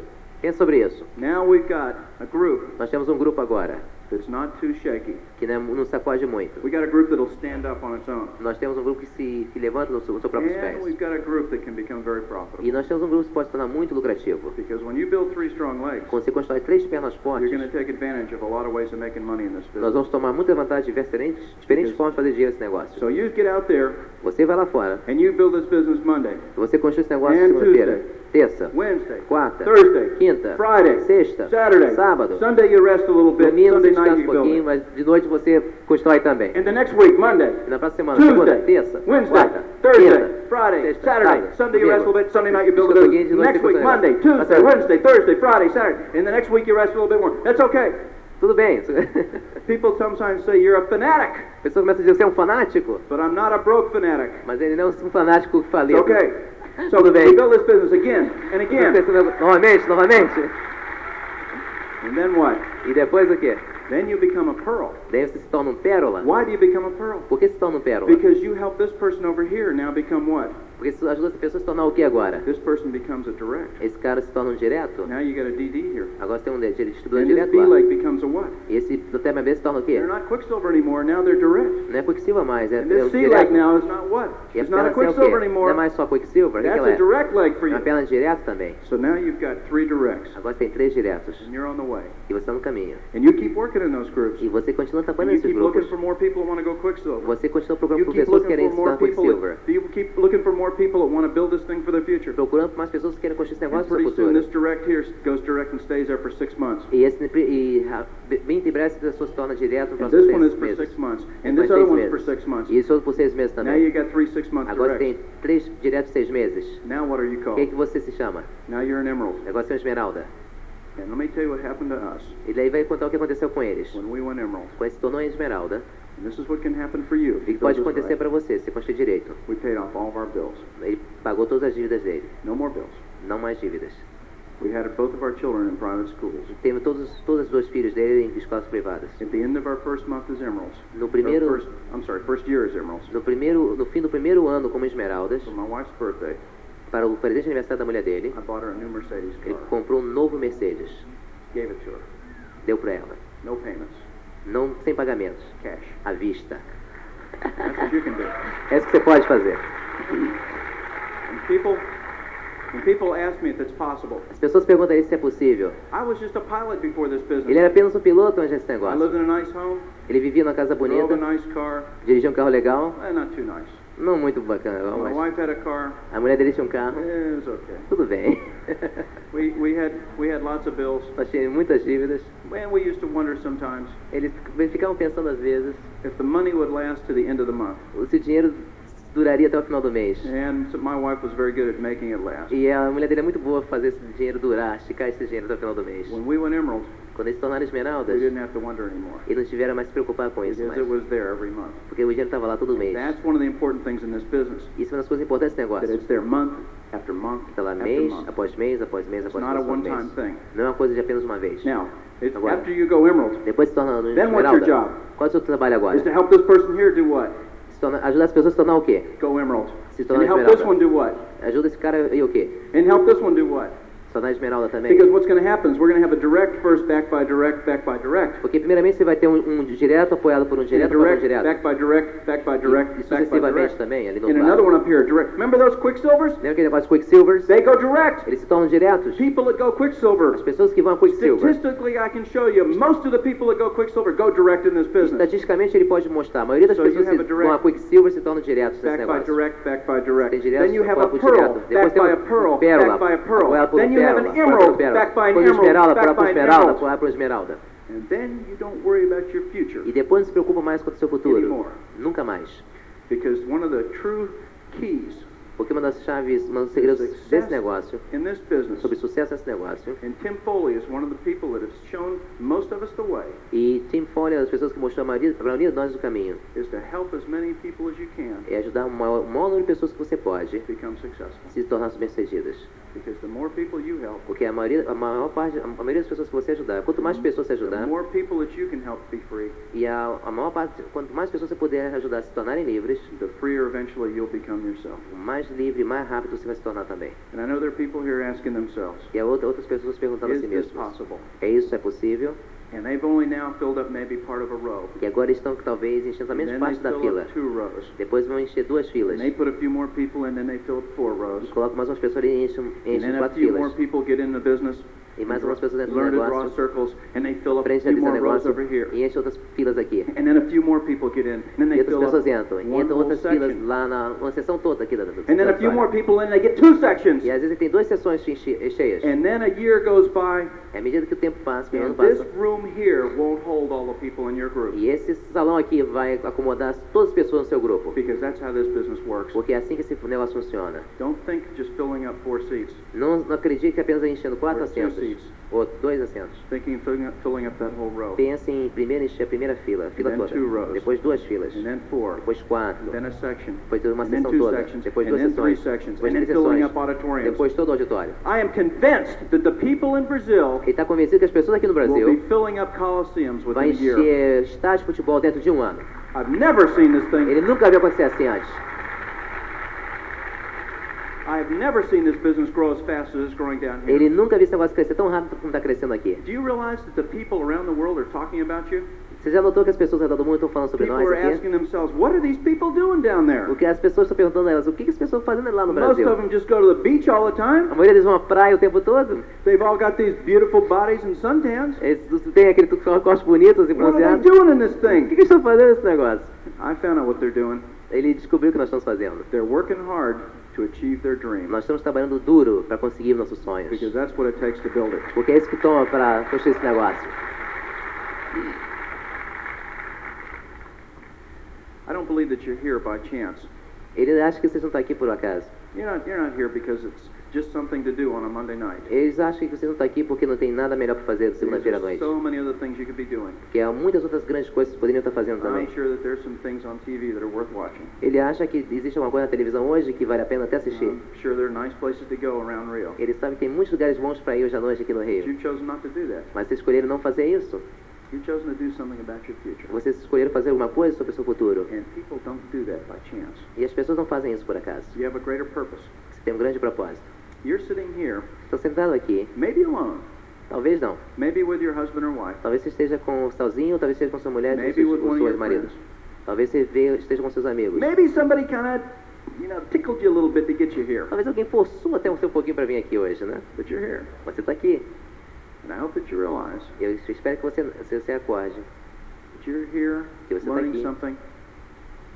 [SPEAKER 2] Pensa sobre isso.
[SPEAKER 3] Now we've got a group
[SPEAKER 2] Nós temos um grupo agora
[SPEAKER 3] that's not too shaky.
[SPEAKER 2] que não, não sacode muito.
[SPEAKER 3] We got a group that'll stand up on its own.
[SPEAKER 2] Nós temos um grupo que se, levanta nos seus próprios
[SPEAKER 3] And
[SPEAKER 2] pés.
[SPEAKER 3] we've got a group that can become very
[SPEAKER 2] E
[SPEAKER 3] profitable.
[SPEAKER 2] nós temos um grupo que pode se tornar muito lucrativo.
[SPEAKER 3] Because when you build three strong legs,
[SPEAKER 2] Quando você constrói três pernas
[SPEAKER 3] you're
[SPEAKER 2] fortes,
[SPEAKER 3] going to take advantage of a lot of ways of making money in this
[SPEAKER 2] nós
[SPEAKER 3] business.
[SPEAKER 2] vamos tomar muita vantagem de diferentes, diferentes formas de fazer dinheiro nesse negócio.
[SPEAKER 3] So you get out there
[SPEAKER 2] Você vai lá fora,
[SPEAKER 3] and you build this business Monday,
[SPEAKER 2] você constrói esse negócio
[SPEAKER 3] And
[SPEAKER 2] segunda-feira, terça,
[SPEAKER 3] Wednesday,
[SPEAKER 2] quarta,
[SPEAKER 3] Thursday,
[SPEAKER 2] quinta,
[SPEAKER 3] Friday,
[SPEAKER 2] sexta,
[SPEAKER 3] Saturday,
[SPEAKER 2] sábado,
[SPEAKER 3] Sunday you rest a little bit,
[SPEAKER 2] domingo
[SPEAKER 3] Sunday
[SPEAKER 2] descansa um pouquinho, mas de noite você constrói também.
[SPEAKER 3] And the next week, Monday,
[SPEAKER 2] E na próxima semana, segunda, terça,
[SPEAKER 3] Wednesday,
[SPEAKER 2] quarta,
[SPEAKER 3] Thursday,
[SPEAKER 2] quinta,
[SPEAKER 3] Friday,
[SPEAKER 2] sexta,
[SPEAKER 3] Saturday,
[SPEAKER 2] sábado,
[SPEAKER 3] Sunday you rest a little bit, Sunday night you build
[SPEAKER 2] de noite
[SPEAKER 3] Next
[SPEAKER 2] você
[SPEAKER 3] week. Monday,
[SPEAKER 2] Tá
[SPEAKER 3] Tuesday,
[SPEAKER 2] certo.
[SPEAKER 3] Wednesday, Thursday, Friday, Saturday. And the next week you rest a little bit more. That's okay.
[SPEAKER 2] Tudo bem.
[SPEAKER 3] People sometimes say you're a fanatic,
[SPEAKER 2] A pessoa começa a dizer, você é um fanático?
[SPEAKER 3] but I'm not a broke fanatic.
[SPEAKER 2] Mas ele não é um fanático
[SPEAKER 3] It's
[SPEAKER 2] falido.
[SPEAKER 3] okay. So
[SPEAKER 2] bem.
[SPEAKER 3] build this business again and again.
[SPEAKER 2] Novamente, novamente.
[SPEAKER 3] And then what?
[SPEAKER 2] E depois o quê?
[SPEAKER 3] Then you become a pearl.
[SPEAKER 2] Daí você se torna um pérola.
[SPEAKER 3] Why do you become a pearl?
[SPEAKER 2] Por que se torna um pérola?
[SPEAKER 3] Because you help this person over here now become what?
[SPEAKER 2] Porque isso ajuda essa pessoa a se tornar o que agora?
[SPEAKER 3] This person becomes a direct.
[SPEAKER 2] Esse cara se torna um direto.
[SPEAKER 3] Now you got a DD here.
[SPEAKER 2] Agora você tem um distribuidor
[SPEAKER 3] And this
[SPEAKER 2] direto
[SPEAKER 3] B
[SPEAKER 2] lá.
[SPEAKER 3] becomes a what?
[SPEAKER 2] E esse do TMB se torna o quê?
[SPEAKER 3] They're not Quicksilver anymore. Now they're direct.
[SPEAKER 2] Não é Quicksilver mais, é,
[SPEAKER 3] And
[SPEAKER 2] é
[SPEAKER 3] this leg
[SPEAKER 2] direto.
[SPEAKER 3] now is not what?
[SPEAKER 2] E
[SPEAKER 3] It's not a
[SPEAKER 2] é
[SPEAKER 3] Quicksilver
[SPEAKER 2] quê? Não é
[SPEAKER 3] anymore.
[SPEAKER 2] mais só Quicksilver. O que, que
[SPEAKER 3] That's
[SPEAKER 2] ela
[SPEAKER 3] a
[SPEAKER 2] é?
[SPEAKER 3] direct leg for
[SPEAKER 2] É uma
[SPEAKER 3] you.
[SPEAKER 2] perna direto também.
[SPEAKER 3] So now you've got three directs,
[SPEAKER 2] Agora tem três diretos.
[SPEAKER 3] and you're on the way.
[SPEAKER 2] E você está no caminho.
[SPEAKER 3] And you keep working in those groups.
[SPEAKER 2] E você continua
[SPEAKER 3] And
[SPEAKER 2] trabalhando
[SPEAKER 3] you
[SPEAKER 2] nesses grupos. Você continua
[SPEAKER 3] You
[SPEAKER 2] procurando por pessoas que querem se tornar. Quicksilver.
[SPEAKER 3] You keep looking for more people that want to build this thing for their future.
[SPEAKER 2] Procurando por mais pessoas que querem construir esse
[SPEAKER 3] And
[SPEAKER 2] negócio no
[SPEAKER 3] pretty
[SPEAKER 2] seu
[SPEAKER 3] soon,
[SPEAKER 2] futuro.
[SPEAKER 3] this direct here goes direct and stays there for six months.
[SPEAKER 2] E, esse, e bem em breve essa pessoa se torna direto nos
[SPEAKER 3] And
[SPEAKER 2] próximos
[SPEAKER 3] this one is
[SPEAKER 2] seis
[SPEAKER 3] for
[SPEAKER 2] meses.
[SPEAKER 3] six months. And this other
[SPEAKER 2] seis
[SPEAKER 3] one's for
[SPEAKER 2] meses.
[SPEAKER 3] six months.
[SPEAKER 2] E isso outro por seis meses
[SPEAKER 3] Now
[SPEAKER 2] também.
[SPEAKER 3] you got three six month
[SPEAKER 2] Agora tem três diretos seis meses.
[SPEAKER 3] Now what are you
[SPEAKER 2] O que,
[SPEAKER 3] called?
[SPEAKER 2] que você se chama?
[SPEAKER 3] Now you're an emerald.
[SPEAKER 2] Agora você é esmeralda.
[SPEAKER 3] And let me tell you what happened to us
[SPEAKER 2] E daí vai contar o que aconteceu com eles.
[SPEAKER 3] when we went emerald.
[SPEAKER 2] Quando se tornou esmeralda, E pode acontecer para você, se construir direito.
[SPEAKER 3] We paid off all of our bills.
[SPEAKER 2] Ele pagou todas as dívidas dele.
[SPEAKER 3] No more bills.
[SPEAKER 2] Não mais dívidas.
[SPEAKER 3] We had both of our children in private schools.
[SPEAKER 2] Teve todos, todos os dois filhos dele em escolas privadas.
[SPEAKER 3] At the end of our first month as emeralds.
[SPEAKER 2] No primeiro,
[SPEAKER 3] First, I'm sorry, first year as emeralds.
[SPEAKER 2] no primeiro, no fim do primeiro ano como esmeraldas,
[SPEAKER 3] For my wife's birthday,
[SPEAKER 2] para o presente de aniversário da mulher dele,
[SPEAKER 3] I bought her a new Mercedes
[SPEAKER 2] ele
[SPEAKER 3] car.
[SPEAKER 2] comprou um novo Mercedes.
[SPEAKER 3] Gave it to her.
[SPEAKER 2] Deu para ela.
[SPEAKER 3] No payments.
[SPEAKER 2] Não, sem pagamentos.
[SPEAKER 3] Cash.
[SPEAKER 2] À vista. É isso que você pode fazer.
[SPEAKER 3] And people, when people ask me if it's possible,
[SPEAKER 2] As pessoas perguntam aí se é possível.
[SPEAKER 3] I was just a pilot before this business.
[SPEAKER 2] Ele era apenas um piloto antes desse
[SPEAKER 3] I
[SPEAKER 2] negócio.
[SPEAKER 3] lived in a nice home,
[SPEAKER 2] Ele vivia numa casa
[SPEAKER 3] drove a
[SPEAKER 2] bonita,
[SPEAKER 3] nice car.
[SPEAKER 2] dirigia um carro legal,
[SPEAKER 3] Eh, not too nice.
[SPEAKER 2] Não muito bacana, não,
[SPEAKER 3] My
[SPEAKER 2] mas
[SPEAKER 3] wife had a car.
[SPEAKER 2] a mulher dele tinha um carro,
[SPEAKER 3] Eh, it was okay.
[SPEAKER 2] tudo bem.
[SPEAKER 3] We, we had we had lots of bills.
[SPEAKER 2] Nós tínhamos muitas dívidas.
[SPEAKER 3] And we used to wonder sometimes
[SPEAKER 2] Eles ficavam pensando às vezes
[SPEAKER 3] if the money would last to the end of the month.
[SPEAKER 2] se o dinheiro duraria até o final do mês.
[SPEAKER 3] And so my wife was very good at making it last.
[SPEAKER 2] E a mulher dele é muito boa fazer esse dinheiro durar, esticar esse dinheiro até o final do mês.
[SPEAKER 3] When we went emerald,
[SPEAKER 2] Quando eles se tornaram esmeraldas, eles não tiveram mais se preocupar com isso mais. Porque o dinheiro estava lá todo mês.
[SPEAKER 3] This.
[SPEAKER 2] Isso é uma das coisas importantes desse
[SPEAKER 3] That
[SPEAKER 2] negócio. Está lá mês, após mês, após mês, após mês. Não é uma coisa de apenas uma vez. Agora.
[SPEAKER 3] after you go emerald,
[SPEAKER 2] Depois se torna um esmeralda.
[SPEAKER 3] job?
[SPEAKER 2] Qual é o seu trabalho agora?
[SPEAKER 3] is to help this person here do what?
[SPEAKER 2] Torna- ajudar as pessoas a se tornar o quê?
[SPEAKER 3] Go emerald.
[SPEAKER 2] Se
[SPEAKER 3] And
[SPEAKER 2] tornar
[SPEAKER 3] help this
[SPEAKER 2] esmeralda.
[SPEAKER 3] one do what?
[SPEAKER 2] Ajuda esse cara e o quê?
[SPEAKER 3] And help this one do what?
[SPEAKER 2] Se tornar esmeralda também?
[SPEAKER 3] Because what's going to happen is we're going to have a direct first, backed by direct, backed by direct.
[SPEAKER 2] Porque primeiramente você vai ter um, um direto apoiado por um direto apoiado por um direto.
[SPEAKER 3] backed by direct, backed by
[SPEAKER 2] E,
[SPEAKER 3] direct,
[SPEAKER 2] e
[SPEAKER 3] by
[SPEAKER 2] sucessivamente também, ali no
[SPEAKER 3] And
[SPEAKER 2] outro
[SPEAKER 3] another
[SPEAKER 2] lado.
[SPEAKER 3] one up here, direct. Remember those Quicksilvers?
[SPEAKER 2] Lembra aquele negócio Quicksilvers?
[SPEAKER 3] They go direct.
[SPEAKER 2] Eles se tornam diretos.
[SPEAKER 3] People that go
[SPEAKER 2] As
[SPEAKER 3] Quicksilver.
[SPEAKER 2] pessoas que vão a Quicksilver.
[SPEAKER 3] Statistically, I can show you most of the people that go Quicksilver go direct in this business.
[SPEAKER 2] Estatisticamente ele pode mostrar. A maioria das
[SPEAKER 3] So
[SPEAKER 2] pessoas que vão a Quicksilver se tornam diretos nesse
[SPEAKER 3] Backed by
[SPEAKER 2] negócio.
[SPEAKER 3] direct, backed by direct.
[SPEAKER 2] Direto,
[SPEAKER 3] Then you have a pearl,
[SPEAKER 2] direto.
[SPEAKER 3] Backed by a pearl, backed by a pearl. Then you have
[SPEAKER 2] pérola,
[SPEAKER 3] an
[SPEAKER 2] apoiado por
[SPEAKER 3] emerald,
[SPEAKER 2] pérola.
[SPEAKER 3] backed by an
[SPEAKER 2] Depois
[SPEAKER 3] emerald,
[SPEAKER 2] esmeralda,
[SPEAKER 3] an
[SPEAKER 2] esmeralda,
[SPEAKER 3] emerald.
[SPEAKER 2] apoiado por esmeralda.
[SPEAKER 3] And then you don't worry about your future
[SPEAKER 2] E depois não se preocupa mais com o seu futuro.
[SPEAKER 3] anymore.
[SPEAKER 2] Nunca mais.
[SPEAKER 3] Because one of the true keys
[SPEAKER 2] Porque uma das chaves, um dos segredos desse negócio, sobre sucesso nesse negócio,
[SPEAKER 3] and Tim Foley is one of the people that has shown most of us the way,
[SPEAKER 2] e Tim Foley é uma das pessoas que mostrou a maioria, a maioria de nós o caminho,
[SPEAKER 3] is to help as many people as you can
[SPEAKER 2] é ajudar o maior, o maior número de pessoas que você pode se tornar bem-sucedidas.
[SPEAKER 3] Because the more people you help,
[SPEAKER 2] Porque a maioria, a maior parte, a maioria das pessoas que você ajudar, quanto mais pessoas você ajudar,
[SPEAKER 3] more people that you can help be free,
[SPEAKER 2] e a, a maior parte, quanto mais pessoas você puder ajudar a se tornarem livres,
[SPEAKER 3] the freer eventually you'll become yourself.
[SPEAKER 2] mais livre, mais rápido você vai se tornar também.
[SPEAKER 3] And I know there are people here asking themselves,
[SPEAKER 2] E há outra, outras pessoas perguntando a si mesmas, é isso, é possível?
[SPEAKER 3] And they've only now filled up maybe part of a row.
[SPEAKER 2] E agora estão talvez enchendo
[SPEAKER 3] And then they
[SPEAKER 2] parte da fila.
[SPEAKER 3] two rows.
[SPEAKER 2] Depois vão encher duas filas.
[SPEAKER 3] And they put a few more people and they fill up four rows.
[SPEAKER 2] E colocam mais umas pessoas e enchem,
[SPEAKER 3] And
[SPEAKER 2] enchem
[SPEAKER 3] then a
[SPEAKER 2] quatro
[SPEAKER 3] few more
[SPEAKER 2] filas.
[SPEAKER 3] people get in the business,
[SPEAKER 2] E mais umas pessoas
[SPEAKER 3] to draw
[SPEAKER 2] negócio,
[SPEAKER 3] a
[SPEAKER 2] preenchem
[SPEAKER 3] more rows
[SPEAKER 2] negócio e enchem outras filas aqui.
[SPEAKER 3] And then a few more people get in, and then
[SPEAKER 2] E outras pessoas entram. E entram outras filas lá na uma seção toda aqui da
[SPEAKER 3] And then a few more people in, they get two sections.
[SPEAKER 2] E às vezes tem duas sessões enche- cheias.
[SPEAKER 3] And then a year goes by,
[SPEAKER 2] E à medida que o tempo passa, o ano
[SPEAKER 3] and this
[SPEAKER 2] passa,
[SPEAKER 3] room here won't hold all the people in your group.
[SPEAKER 2] e esse salão aqui vai acomodar todas as pessoas no seu grupo.
[SPEAKER 3] Because that's how this business works.
[SPEAKER 2] Porque é assim que esse negócio funciona.
[SPEAKER 3] Don't think just filling up four seats.
[SPEAKER 2] Não, não acredite que apenas enchendo quatro assentos, ou dois assentos.
[SPEAKER 3] Thinking filling up, filling up that whole row.
[SPEAKER 2] Pense em primeiro encher a primeira fila, fila
[SPEAKER 3] then
[SPEAKER 2] toda.
[SPEAKER 3] two rows.
[SPEAKER 2] Depois duas filas.
[SPEAKER 3] And then four.
[SPEAKER 2] Depois quatro.
[SPEAKER 3] Then a section.
[SPEAKER 2] Depois uma
[SPEAKER 3] and then
[SPEAKER 2] sessão
[SPEAKER 3] two
[SPEAKER 2] toda.
[SPEAKER 3] sections.
[SPEAKER 2] Depois
[SPEAKER 3] and
[SPEAKER 2] duas
[SPEAKER 3] then three
[SPEAKER 2] sessões.
[SPEAKER 3] sections.
[SPEAKER 2] Depois
[SPEAKER 3] and then
[SPEAKER 2] três sessões.
[SPEAKER 3] up auditoriums.
[SPEAKER 2] Depois todo o auditório.
[SPEAKER 3] I am convinced that the people in Brazil
[SPEAKER 2] Ele está convencido que as pessoas aqui no
[SPEAKER 3] will be
[SPEAKER 2] Brasil
[SPEAKER 3] filling up coliseums within
[SPEAKER 2] vai
[SPEAKER 3] a year.
[SPEAKER 2] encher estádio de futebol dentro de um ano.
[SPEAKER 3] I've never seen this thing.
[SPEAKER 2] Ele nunca viu acontecer assim antes.
[SPEAKER 3] I've never seen this business grow as fast as it's growing down here.
[SPEAKER 2] Ele nunca viu esse negócio crescer tão rápido como está crescendo aqui.
[SPEAKER 3] Do you realize that the people around the world are talking about you?
[SPEAKER 2] Você já notou que as pessoas ao redor do mundo estão falando sobre
[SPEAKER 3] People
[SPEAKER 2] nós
[SPEAKER 3] are
[SPEAKER 2] aqui?
[SPEAKER 3] asking themselves, what are these people doing down there?
[SPEAKER 2] Porque as pessoas estão perguntando a elas, o que, que as pessoas estão fazendo lá no
[SPEAKER 3] Most
[SPEAKER 2] Brasil?
[SPEAKER 3] of them just go to the beach all the time.
[SPEAKER 2] A maioria deles vão à praia o tempo todo.
[SPEAKER 3] They've all got these beautiful bodies and suntans.
[SPEAKER 2] Eles têm aquele tudo com corpos bonitos e
[SPEAKER 3] What are they
[SPEAKER 2] bronzeados.
[SPEAKER 3] doing in this
[SPEAKER 2] O que,
[SPEAKER 3] thing?
[SPEAKER 2] que eles estão fazendo nesse negócio?
[SPEAKER 3] I found out what they're doing.
[SPEAKER 2] Ele descobriu o que nós estamos fazendo.
[SPEAKER 3] They're working hard to achieve their dream.
[SPEAKER 2] Nós estamos trabalhando duro para conseguir nossos sonhos.
[SPEAKER 3] Because that's what it takes to build it.
[SPEAKER 2] Porque é isso que toma para construir esse negócio.
[SPEAKER 3] I don't believe that you're here by chance.
[SPEAKER 2] Ele acha que vocês não estão aqui por acaso.
[SPEAKER 3] You're not, you're not here because it's just something to do on a Monday night.
[SPEAKER 2] Eles acham que vocês não estão aqui porque não tem nada melhor para fazer segunda-feira à noite.
[SPEAKER 3] so many other things you could be doing.
[SPEAKER 2] Que há muitas outras grandes coisas que poderiam estar fazendo também.
[SPEAKER 3] I'm sure that there's some things on TV that are worth watching.
[SPEAKER 2] Ele acha que existe alguma coisa na televisão hoje que vale a pena até assistir.
[SPEAKER 3] I'm sure there are nice places to go around Rio.
[SPEAKER 2] Ele sabe que tem muitos lugares bons para ir hoje à noite aqui no
[SPEAKER 3] But
[SPEAKER 2] Rio.
[SPEAKER 3] you've chosen not to do that.
[SPEAKER 2] Mas vocês escolheram não fazer isso.
[SPEAKER 3] You've chosen to do something about your future.
[SPEAKER 2] Vocês escolheram fazer alguma coisa sobre o seu futuro.
[SPEAKER 3] And people don't do that by chance.
[SPEAKER 2] E as pessoas não fazem isso por acaso.
[SPEAKER 3] You have a greater purpose.
[SPEAKER 2] Você tem um grande propósito.
[SPEAKER 3] You're sitting here,
[SPEAKER 2] Estou sentado aqui,
[SPEAKER 3] maybe alone,
[SPEAKER 2] talvez não.
[SPEAKER 3] maybe with your husband or wife,
[SPEAKER 2] Talvez você esteja com sozinho, talvez esteja com sua mulher
[SPEAKER 3] maybe
[SPEAKER 2] seus,
[SPEAKER 3] with
[SPEAKER 2] com seus maridos. Talvez você esteja com seus amigos.
[SPEAKER 3] Maybe somebody kind of, you know, tickled you a little bit to get you here.
[SPEAKER 2] Talvez alguém forçou até você um pouquinho para vir aqui hoje, né?
[SPEAKER 3] But you're here.
[SPEAKER 2] Mas você está aqui.
[SPEAKER 3] And I hope that you realize
[SPEAKER 2] Eu espero que você, você, você acorde,
[SPEAKER 3] that you're here
[SPEAKER 2] Que você tá
[SPEAKER 3] learning
[SPEAKER 2] aqui.
[SPEAKER 3] something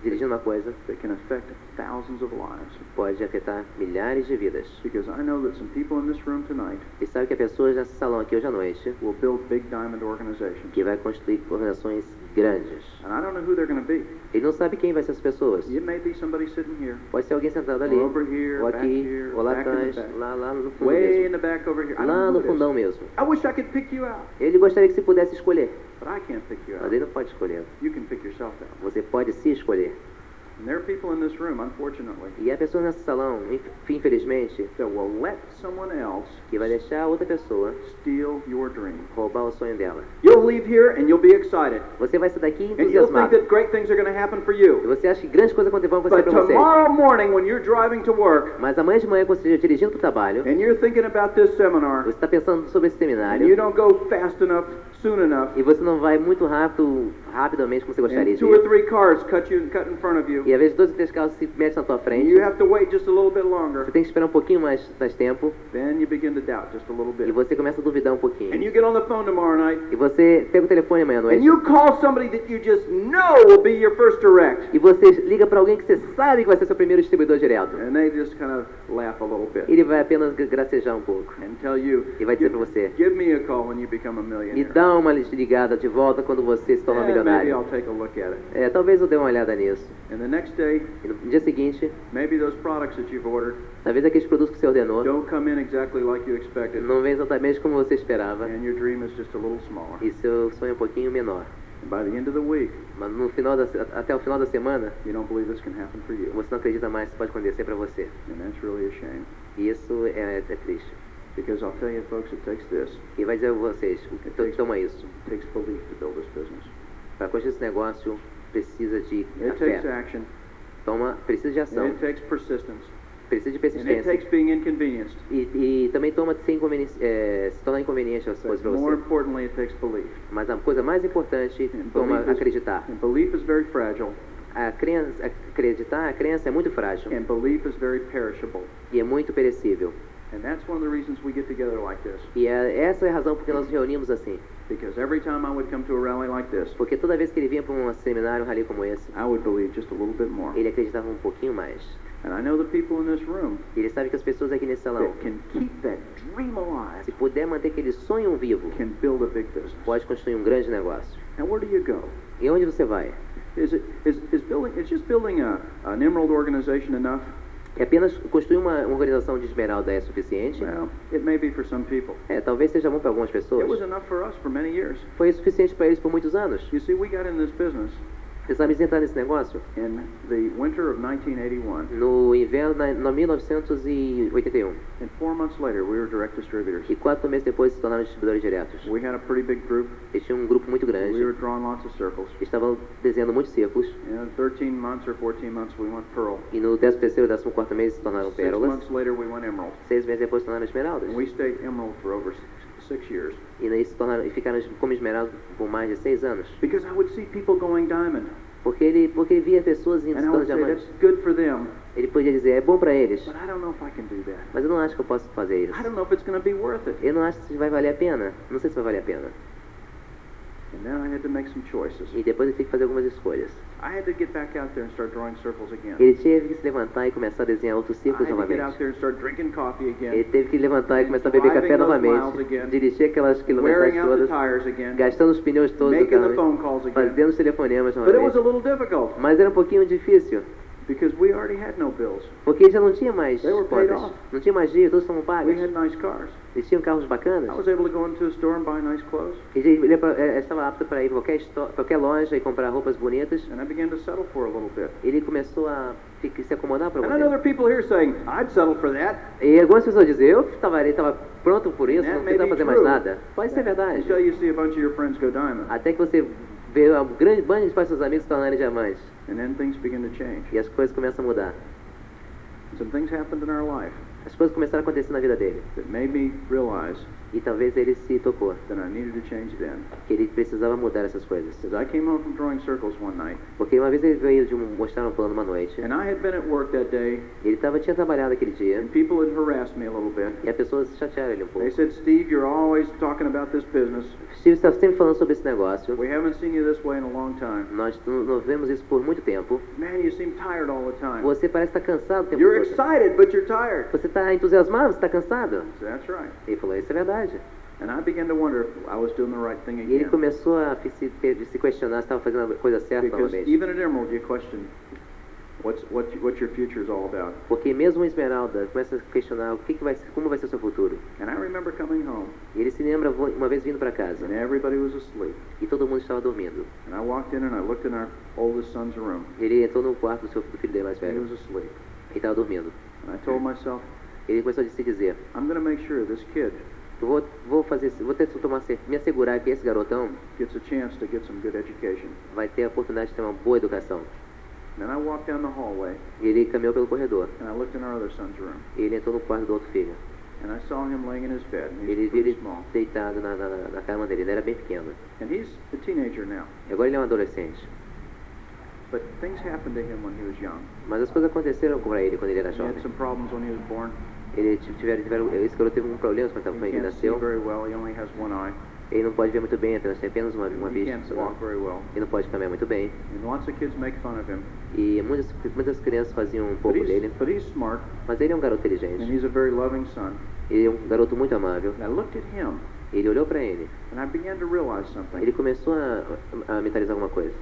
[SPEAKER 2] dirigindo uma coisa
[SPEAKER 3] that can affect thousands of lives.
[SPEAKER 2] que pode afetar milhares de vidas.
[SPEAKER 3] Because I know that some people in this room tonight
[SPEAKER 2] E sabe que há pessoas nesse salão aqui hoje à noite
[SPEAKER 3] will build big diamond organizations.
[SPEAKER 2] que vai construir organizações grandes.
[SPEAKER 3] And I don't know who they're going to be.
[SPEAKER 2] Ele não sabe quem vai ser essas pessoas.
[SPEAKER 3] It may be somebody sitting here,
[SPEAKER 2] Pode ser alguém sentado ali,
[SPEAKER 3] or over here,
[SPEAKER 2] ou
[SPEAKER 3] back
[SPEAKER 2] aqui,
[SPEAKER 3] here,
[SPEAKER 2] ou lá
[SPEAKER 3] back in
[SPEAKER 2] atrás,
[SPEAKER 3] the back.
[SPEAKER 2] lá, lá no fundo
[SPEAKER 3] way in
[SPEAKER 2] mesmo.
[SPEAKER 3] the back over here. I
[SPEAKER 2] Lá
[SPEAKER 3] know
[SPEAKER 2] no
[SPEAKER 3] who it is.
[SPEAKER 2] fundão mesmo.
[SPEAKER 3] I wish I could pick you out,
[SPEAKER 2] Ele gostaria que você pudesse escolher,
[SPEAKER 3] but I can't pick you
[SPEAKER 2] mas ele não pode escolher.
[SPEAKER 3] You can pick yourself out.
[SPEAKER 2] Você pode se escolher.
[SPEAKER 3] And there are people in this room, unfortunately,
[SPEAKER 2] E há pessoas nesse salão, inf- infelizmente,
[SPEAKER 3] that will let someone else
[SPEAKER 2] que vai deixar outra pessoa
[SPEAKER 3] steal your dream.
[SPEAKER 2] roubar o sonho dela.
[SPEAKER 3] You'll leave here and you'll be excited.
[SPEAKER 2] Você vai sair daqui
[SPEAKER 3] And you'll think
[SPEAKER 2] entusiasmado.
[SPEAKER 3] that great things are going to happen for
[SPEAKER 2] E
[SPEAKER 3] you.
[SPEAKER 2] você acha que grandes coisas vão acontecer
[SPEAKER 3] But
[SPEAKER 2] para você.
[SPEAKER 3] tomorrow morning, when you're driving to work
[SPEAKER 2] Mas amanhã de manhã, quando você estiver dirigindo para o trabalho,
[SPEAKER 3] and you're thinking about this seminar,
[SPEAKER 2] você está pensando sobre esse
[SPEAKER 3] and you
[SPEAKER 2] seminário,
[SPEAKER 3] don't go fast enough, soon enough,
[SPEAKER 2] e você não vai muito rápido, rapidamente como você gostaria
[SPEAKER 3] and
[SPEAKER 2] de
[SPEAKER 3] two or three cars cut you cut in front of you,
[SPEAKER 2] E às vezes dois ou três carros se metem na tua
[SPEAKER 3] and
[SPEAKER 2] frente.
[SPEAKER 3] you have to wait just a little bit longer.
[SPEAKER 2] Você tem que esperar um pouquinho mais, mais tempo.
[SPEAKER 3] Then you begin to doubt just a little
[SPEAKER 2] E
[SPEAKER 3] bit.
[SPEAKER 2] você começa a duvidar um pouquinho.
[SPEAKER 3] And you get on the phone tomorrow night,
[SPEAKER 2] E você pega o telefone amanhã à
[SPEAKER 3] and
[SPEAKER 2] noite.
[SPEAKER 3] you call somebody that you just know will be your first direct,
[SPEAKER 2] E você liga pra alguém que você sabe que vai ser seu primeiro distribuidor direto.
[SPEAKER 3] and they just kind of laugh a little bit
[SPEAKER 2] Ele vai apenas gra- gracejar um pouco.
[SPEAKER 3] and tell you,
[SPEAKER 2] E vai dizer pra você,
[SPEAKER 3] give me a call when you become a
[SPEAKER 2] me
[SPEAKER 3] millionaire.
[SPEAKER 2] Dá uma ligada de volta quando você se tornar
[SPEAKER 3] maybe
[SPEAKER 2] milionário. É, talvez eu dê uma olhada nisso.
[SPEAKER 3] And the next day,
[SPEAKER 2] E no dia seguinte,
[SPEAKER 3] maybe those products that you've ordered
[SPEAKER 2] talvez aqueles produtos que você ordenou
[SPEAKER 3] don't come in exactly like you expected,
[SPEAKER 2] não vem exatamente como você esperava.
[SPEAKER 3] and your dream is just a little smaller.
[SPEAKER 2] E seu sonho é um pouquinho menor.
[SPEAKER 3] And by the end of the week,
[SPEAKER 2] Mas no final da, até o final da semana,
[SPEAKER 3] you don't believe this can happen for you.
[SPEAKER 2] você não acredita mais que pode acontecer pra você.
[SPEAKER 3] Really.
[SPEAKER 2] E isso é, é triste.
[SPEAKER 3] Because I'll tell you, folks, it takes this.
[SPEAKER 2] E vai dizer a vocês, to- toma isso.
[SPEAKER 3] It takes belief to build this business.
[SPEAKER 2] Para construir esse negócio, precisa de
[SPEAKER 3] It takes
[SPEAKER 2] fé.
[SPEAKER 3] action,
[SPEAKER 2] Toma, precisa de
[SPEAKER 3] and
[SPEAKER 2] ação,
[SPEAKER 3] it takes persistence,
[SPEAKER 2] precisa de
[SPEAKER 3] and it
[SPEAKER 2] persistência.
[SPEAKER 3] takes being inconvenienced.
[SPEAKER 2] E, e também toma de ser inconveniente, é, se tornar inconveniente as coisas para
[SPEAKER 3] more
[SPEAKER 2] você.
[SPEAKER 3] importantly, it takes belief.
[SPEAKER 2] Mas a coisa mais importante,
[SPEAKER 3] And
[SPEAKER 2] toma
[SPEAKER 3] belief is-
[SPEAKER 2] acreditar.
[SPEAKER 3] And belief is very fragile,
[SPEAKER 2] A crença, acreditar, a crença é muito frágil
[SPEAKER 3] and belief is very perishable.
[SPEAKER 2] e é muito perecível.
[SPEAKER 3] And that's one of the reasons we get together like this.
[SPEAKER 2] E é, essa é a razão porque nós nos reunimos assim.
[SPEAKER 3] Because every time I would come to a rally like this,
[SPEAKER 2] Porque toda vez que ele vinha para um seminário, um rally como esse,
[SPEAKER 3] I would believe just a little bit more.
[SPEAKER 2] ele acreditava um pouquinho mais.
[SPEAKER 3] And I know the people in this room
[SPEAKER 2] E ele sabe que as pessoas aqui nesse salão,
[SPEAKER 3] that can keep that dream alive
[SPEAKER 2] se puder manter aquele sonho vivo,
[SPEAKER 3] can build a big business.
[SPEAKER 2] pode construir um grande negócio.
[SPEAKER 3] Now, where do you go?
[SPEAKER 2] E onde você vai?
[SPEAKER 3] Is it is, is building? Is just building a an Emerald organization enough?
[SPEAKER 2] É apenas construir uma, uma organização de esmeralda é suficiente?
[SPEAKER 3] Well, it may be for some people.
[SPEAKER 2] É, talvez seja bom para algumas
[SPEAKER 3] It was
[SPEAKER 2] pessoas.
[SPEAKER 3] enough for us for many years.
[SPEAKER 2] Foi suficiente para eles por muitos anos.
[SPEAKER 3] You see, we got in this business
[SPEAKER 2] Você sabe entrar nesse negócio?
[SPEAKER 3] in the winter of 1981,
[SPEAKER 2] No inverno, no 1981.
[SPEAKER 3] and four months later, we were direct distributors.
[SPEAKER 2] E quatro meses depois se tornaram distribuidores diretos.
[SPEAKER 3] We had a pretty big group.
[SPEAKER 2] Eles tinham um grupo muito
[SPEAKER 3] We
[SPEAKER 2] grande.
[SPEAKER 3] were drawing lots of circles.
[SPEAKER 2] Estavam desenhando muitos círculos.
[SPEAKER 3] And 13 months or 14 months, we went pearl.
[SPEAKER 2] E no 13 terceiro e 14 mês se tornaram
[SPEAKER 3] Six
[SPEAKER 2] pérolas.
[SPEAKER 3] months later, we went emerald.
[SPEAKER 2] Seis meses depois se tornaram esmeraldas.
[SPEAKER 3] And we stayed emerald for over six years.
[SPEAKER 2] E daí se tornaram, ficaram como esmeraldas por mais de seis anos.
[SPEAKER 3] Because I would see people going diamond.
[SPEAKER 2] Porque ele, porque ele via pessoas se
[SPEAKER 3] would say,
[SPEAKER 2] diamantes. Ele podia dizer, é bom pra eles.
[SPEAKER 3] But I don't know if I can do that.
[SPEAKER 2] Mas eu não acho que eu posso fazer isso.
[SPEAKER 3] I don't know if it's going to be worth it.
[SPEAKER 2] Eu não acho que vai valer a pena. Não sei se vai valer a pena.
[SPEAKER 3] And then I had to make some choices.
[SPEAKER 2] E depois ele tem que fazer algumas escolhas.
[SPEAKER 3] I had to get back out there and start drawing circles again.
[SPEAKER 2] Ele teve que se levantar e começar a desenhar outros
[SPEAKER 3] I
[SPEAKER 2] círculos
[SPEAKER 3] had to get out
[SPEAKER 2] novamente.
[SPEAKER 3] there and start drinking coffee
[SPEAKER 2] Ele
[SPEAKER 3] again,
[SPEAKER 2] teve que levantar e começar a beber café novamente.
[SPEAKER 3] again.
[SPEAKER 2] Dirigir aquelas quilometragens todas.
[SPEAKER 3] again,
[SPEAKER 2] Gastando os pneus todos do carro.
[SPEAKER 3] phone calls again.
[SPEAKER 2] Fazendo os telefonemas
[SPEAKER 3] But it was a
[SPEAKER 2] novamente.
[SPEAKER 3] little difficult
[SPEAKER 2] Mas era um pouquinho difícil.
[SPEAKER 3] Because we already had no bills.
[SPEAKER 2] Porque já não tinha mais
[SPEAKER 3] They were paid
[SPEAKER 2] contas.
[SPEAKER 3] off.
[SPEAKER 2] Não tinha mais dinheiro, todos estavam
[SPEAKER 3] We
[SPEAKER 2] pagos.
[SPEAKER 3] had nice cars.
[SPEAKER 2] Eles tinham carros
[SPEAKER 3] I
[SPEAKER 2] bacanas.
[SPEAKER 3] was able to go into a store and buy nice clothes,
[SPEAKER 2] Ele, ele, ele estava apto para ir para qualquer, qualquer loja e comprar roupas bonitas.
[SPEAKER 3] and I began to settle for a little bit.
[SPEAKER 2] Ele começou a se acomodar para
[SPEAKER 3] And I know there
[SPEAKER 2] você.
[SPEAKER 3] are people here saying, I'd settle for that.
[SPEAKER 2] E algumas pessoas dizem, eu estava estava pronto por isso, não precisava fazer mais nada. Pode ser verdade.
[SPEAKER 3] Until you see a bunch of your friends go diamond.
[SPEAKER 2] Até que você vê um grande bando de seus amigos se tornarem diamantes.
[SPEAKER 3] And then things begin to change.
[SPEAKER 2] E as coisas começam a mudar.
[SPEAKER 3] Some things happened in our life
[SPEAKER 2] As coisas começaram a acontecer na vida dele.
[SPEAKER 3] that made me realize
[SPEAKER 2] E talvez ele se tocou
[SPEAKER 3] that I needed to change then.
[SPEAKER 2] que ele precisava mudar essas coisas.
[SPEAKER 3] Because I came home from drawing circles one night,
[SPEAKER 2] Porque uma vez ele veio de um, mostrar um plano uma noite.
[SPEAKER 3] and I had been at work that day,
[SPEAKER 2] Ele tava, tinha trabalhado aquele dia.
[SPEAKER 3] and people had harassed me a little bit.
[SPEAKER 2] E as pessoas chatearam ele um
[SPEAKER 3] They
[SPEAKER 2] pouco.
[SPEAKER 3] said, Steve, you're always talking about this business.
[SPEAKER 2] Steve está sempre falando sobre esse negócio.
[SPEAKER 3] We haven't seen you this way in a long time.
[SPEAKER 2] Nós não vemos isso por muito tempo.
[SPEAKER 3] Man, you seem tired all the time.
[SPEAKER 2] Você parece estar cansado o tempo
[SPEAKER 3] You're
[SPEAKER 2] todo.
[SPEAKER 3] excited, but you're tired.
[SPEAKER 2] Você está entusiasmado, você está cansado?
[SPEAKER 3] So that's right.
[SPEAKER 2] Ele falou, isso é verdade.
[SPEAKER 3] And I began to wonder if I was doing the right thing
[SPEAKER 2] E ele começou a se, questionar se estava fazendo a coisa certa
[SPEAKER 3] Because
[SPEAKER 2] novamente.
[SPEAKER 3] even at Emerald, you question what's, what, what your future is all about.
[SPEAKER 2] Porque mesmo o Esmeralda começa a questionar o que, que vai ser, como vai ser o seu futuro.
[SPEAKER 3] And I remember coming home,
[SPEAKER 2] E ele se lembra uma vez vindo para casa
[SPEAKER 3] and everybody was asleep.
[SPEAKER 2] e todo mundo estava dormindo.
[SPEAKER 3] And I walked in and I looked in our oldest son's room.
[SPEAKER 2] Ele entrou no quarto do, seu, do filho dele mais
[SPEAKER 3] And he
[SPEAKER 2] velho
[SPEAKER 3] was asleep.
[SPEAKER 2] e estava dormindo.
[SPEAKER 3] And I told myself,
[SPEAKER 2] Ele começou a se dizer:
[SPEAKER 3] I'm going to make sure this kid
[SPEAKER 2] eu vou, vou fazer, vou ter tomar, me assegurar que esse garotão
[SPEAKER 3] gets a chance to get some good education.
[SPEAKER 2] vai ter a oportunidade de ter uma boa educação.
[SPEAKER 3] Then I walked down the hallway
[SPEAKER 2] E ele caminhou pelo corredor.
[SPEAKER 3] and I looked in our other son's room.
[SPEAKER 2] E ele entrou no quarto do outro filho.
[SPEAKER 3] and I saw him laying in his bed. And
[SPEAKER 2] Ele
[SPEAKER 3] he's
[SPEAKER 2] viu ele
[SPEAKER 3] small.
[SPEAKER 2] deitado na, na, na cama dele, ele era bem pequeno.
[SPEAKER 3] And he's a teenager now.
[SPEAKER 2] E agora ele é um adolescente.
[SPEAKER 3] But things happened to him when he was young.
[SPEAKER 2] Mas as coisas aconteceram com ele quando ele era
[SPEAKER 3] He
[SPEAKER 2] jovem.
[SPEAKER 3] had some problems when he was born.
[SPEAKER 2] Ele tive- tiveram, tiveram, esse garoto teve um problema quando ele nasceu.
[SPEAKER 3] well.
[SPEAKER 2] Ele não pode ver muito bem, apenas tem apenas uma, uma vista.
[SPEAKER 3] well.
[SPEAKER 2] Ele não pode caminhar muito bem. E muitas, muitas crianças faziam um pouco dele.
[SPEAKER 3] smart,
[SPEAKER 2] Mas ele é um garoto
[SPEAKER 3] and
[SPEAKER 2] inteligente.
[SPEAKER 3] he's a very loving son.
[SPEAKER 2] Ele é um garoto muito amável.
[SPEAKER 3] And I looked at him,
[SPEAKER 2] Ele olhou para ele.
[SPEAKER 3] and I began to realize something.
[SPEAKER 2] Ele começou a, a mentalizar alguma coisa.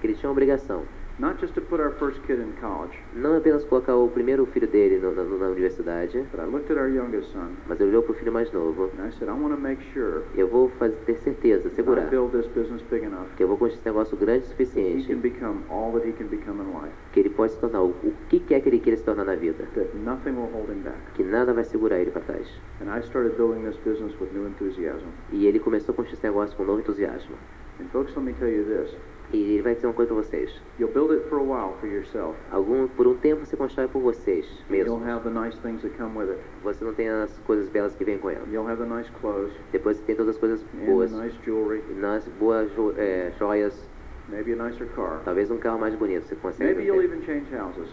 [SPEAKER 2] Que ele tinha uma obrigação.
[SPEAKER 3] Not just to put our first kid in college,
[SPEAKER 2] Não apenas colocar o primeiro filho dele no- na, na universidade,
[SPEAKER 3] but I looked at our youngest son,
[SPEAKER 2] mas ele olhou para o filho mais novo.
[SPEAKER 3] and I said, I want to make sure
[SPEAKER 2] Eu vou fazer, ter certeza,
[SPEAKER 3] I
[SPEAKER 2] segurar,
[SPEAKER 3] build this business big enough
[SPEAKER 2] que eu vou construir esse negócio grande o
[SPEAKER 3] that he
[SPEAKER 2] suficiente,
[SPEAKER 3] can become all that he can become in life.
[SPEAKER 2] que ele pode se tornar o, o que quer que ele queira se tornar na vida.
[SPEAKER 3] That nothing will hold him back.
[SPEAKER 2] Que nada vai segurar ele para trás.
[SPEAKER 3] And I started building this business with new enthusiasm.
[SPEAKER 2] E ele começou a construir esse negócio com novo entusiasmo.
[SPEAKER 3] And folks, let me tell you this.
[SPEAKER 2] E ele vai dizer uma coisa para vocês.
[SPEAKER 3] You'll build it for a while for yourself.
[SPEAKER 2] Algum, por um tempo você constrói por vocês
[SPEAKER 3] You'll
[SPEAKER 2] mesmo.
[SPEAKER 3] have the nice things that come with it.
[SPEAKER 2] Você não tem as coisas belas que vêm com ela.
[SPEAKER 3] You'll have the nice clothes
[SPEAKER 2] Depois você tem todas as coisas
[SPEAKER 3] and
[SPEAKER 2] boas.
[SPEAKER 3] the nice jewelry,
[SPEAKER 2] Nas boas jo- é, joias,
[SPEAKER 3] maybe a nicer car.
[SPEAKER 2] talvez um carro mais bonito você consegue
[SPEAKER 3] Maybe you'll even change houses.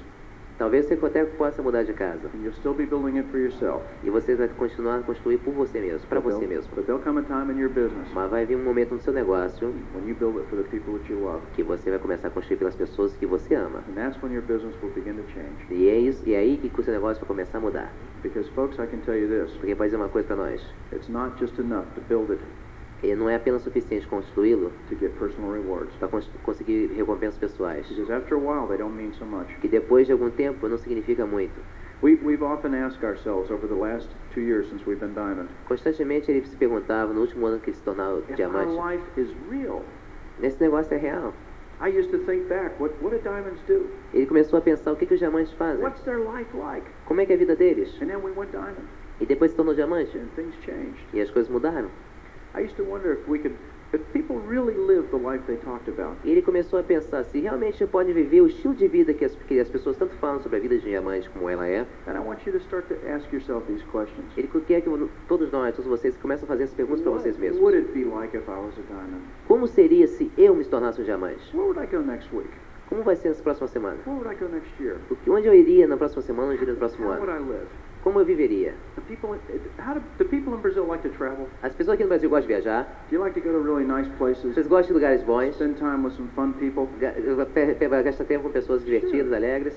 [SPEAKER 2] Talvez você até possa mudar de casa.
[SPEAKER 3] And you'll still be building it for yourself.
[SPEAKER 2] E você vai continuar a construir por você mesmo, para você mesmo.
[SPEAKER 3] But there'll come a time in your business
[SPEAKER 2] Mas vai vir um momento no seu negócio
[SPEAKER 3] when you build it for the people that you love.
[SPEAKER 2] que você vai começar a construir pelas pessoas que você ama.
[SPEAKER 3] And that's when your business will begin to change.
[SPEAKER 2] E é, isso, e é aí que o seu negócio vai começar a mudar.
[SPEAKER 3] Because, folks, I can tell you this.
[SPEAKER 2] Porque pode dizer uma coisa para nós.
[SPEAKER 3] It's not just enough to build it
[SPEAKER 2] E não é apenas suficiente
[SPEAKER 3] rewards.
[SPEAKER 2] para conseguir recompensas pessoais.
[SPEAKER 3] Because after a while, they don't mean so much.
[SPEAKER 2] Que depois de algum tempo não significa muito. Constantemente ele se perguntava, no último ano que ele se tornava
[SPEAKER 3] if our
[SPEAKER 2] diamante,
[SPEAKER 3] life is real.
[SPEAKER 2] esse negócio é real.
[SPEAKER 3] I used to think back, what, what do diamonds do?
[SPEAKER 2] Ele começou a pensar o que, que os diamantes fazem,
[SPEAKER 3] What's their life like?
[SPEAKER 2] como é que é a vida deles.
[SPEAKER 3] And then we went diamond,
[SPEAKER 2] E depois se tornou diamante.
[SPEAKER 3] and things changed.
[SPEAKER 2] E as coisas mudaram.
[SPEAKER 3] I used to wonder if we could, if people really lived the life they talked about.
[SPEAKER 2] E ele começou a pensar se realmente pode viver o estilo de vida que as, que as pessoas tanto falam sobre a vida de diamante como ela é.
[SPEAKER 3] And I want you to start to ask yourself these questions.
[SPEAKER 2] Ele quer que todos nós, todos vocês, comecem a fazer essas perguntas para vocês mesmos.
[SPEAKER 3] would it be like if I was a diamond?
[SPEAKER 2] Como seria se eu me tornasse um diamante?
[SPEAKER 3] Where would I go next week?
[SPEAKER 2] Como vai ser nas próximas semanas?
[SPEAKER 3] Where would I go next year?
[SPEAKER 2] Onde eu iria na próxima semana, onde eu iria no próximo
[SPEAKER 3] How would
[SPEAKER 2] ano?
[SPEAKER 3] I live?
[SPEAKER 2] Como eu viveria? As pessoas aqui no Brasil gostam de viajar.
[SPEAKER 3] Do you like to go to really nice places?
[SPEAKER 2] Vocês gostam de lugares bons.
[SPEAKER 3] Spend time with some fun people?
[SPEAKER 2] Ga- pe- pe- Gastar tempo com pessoas divertidas, alegres.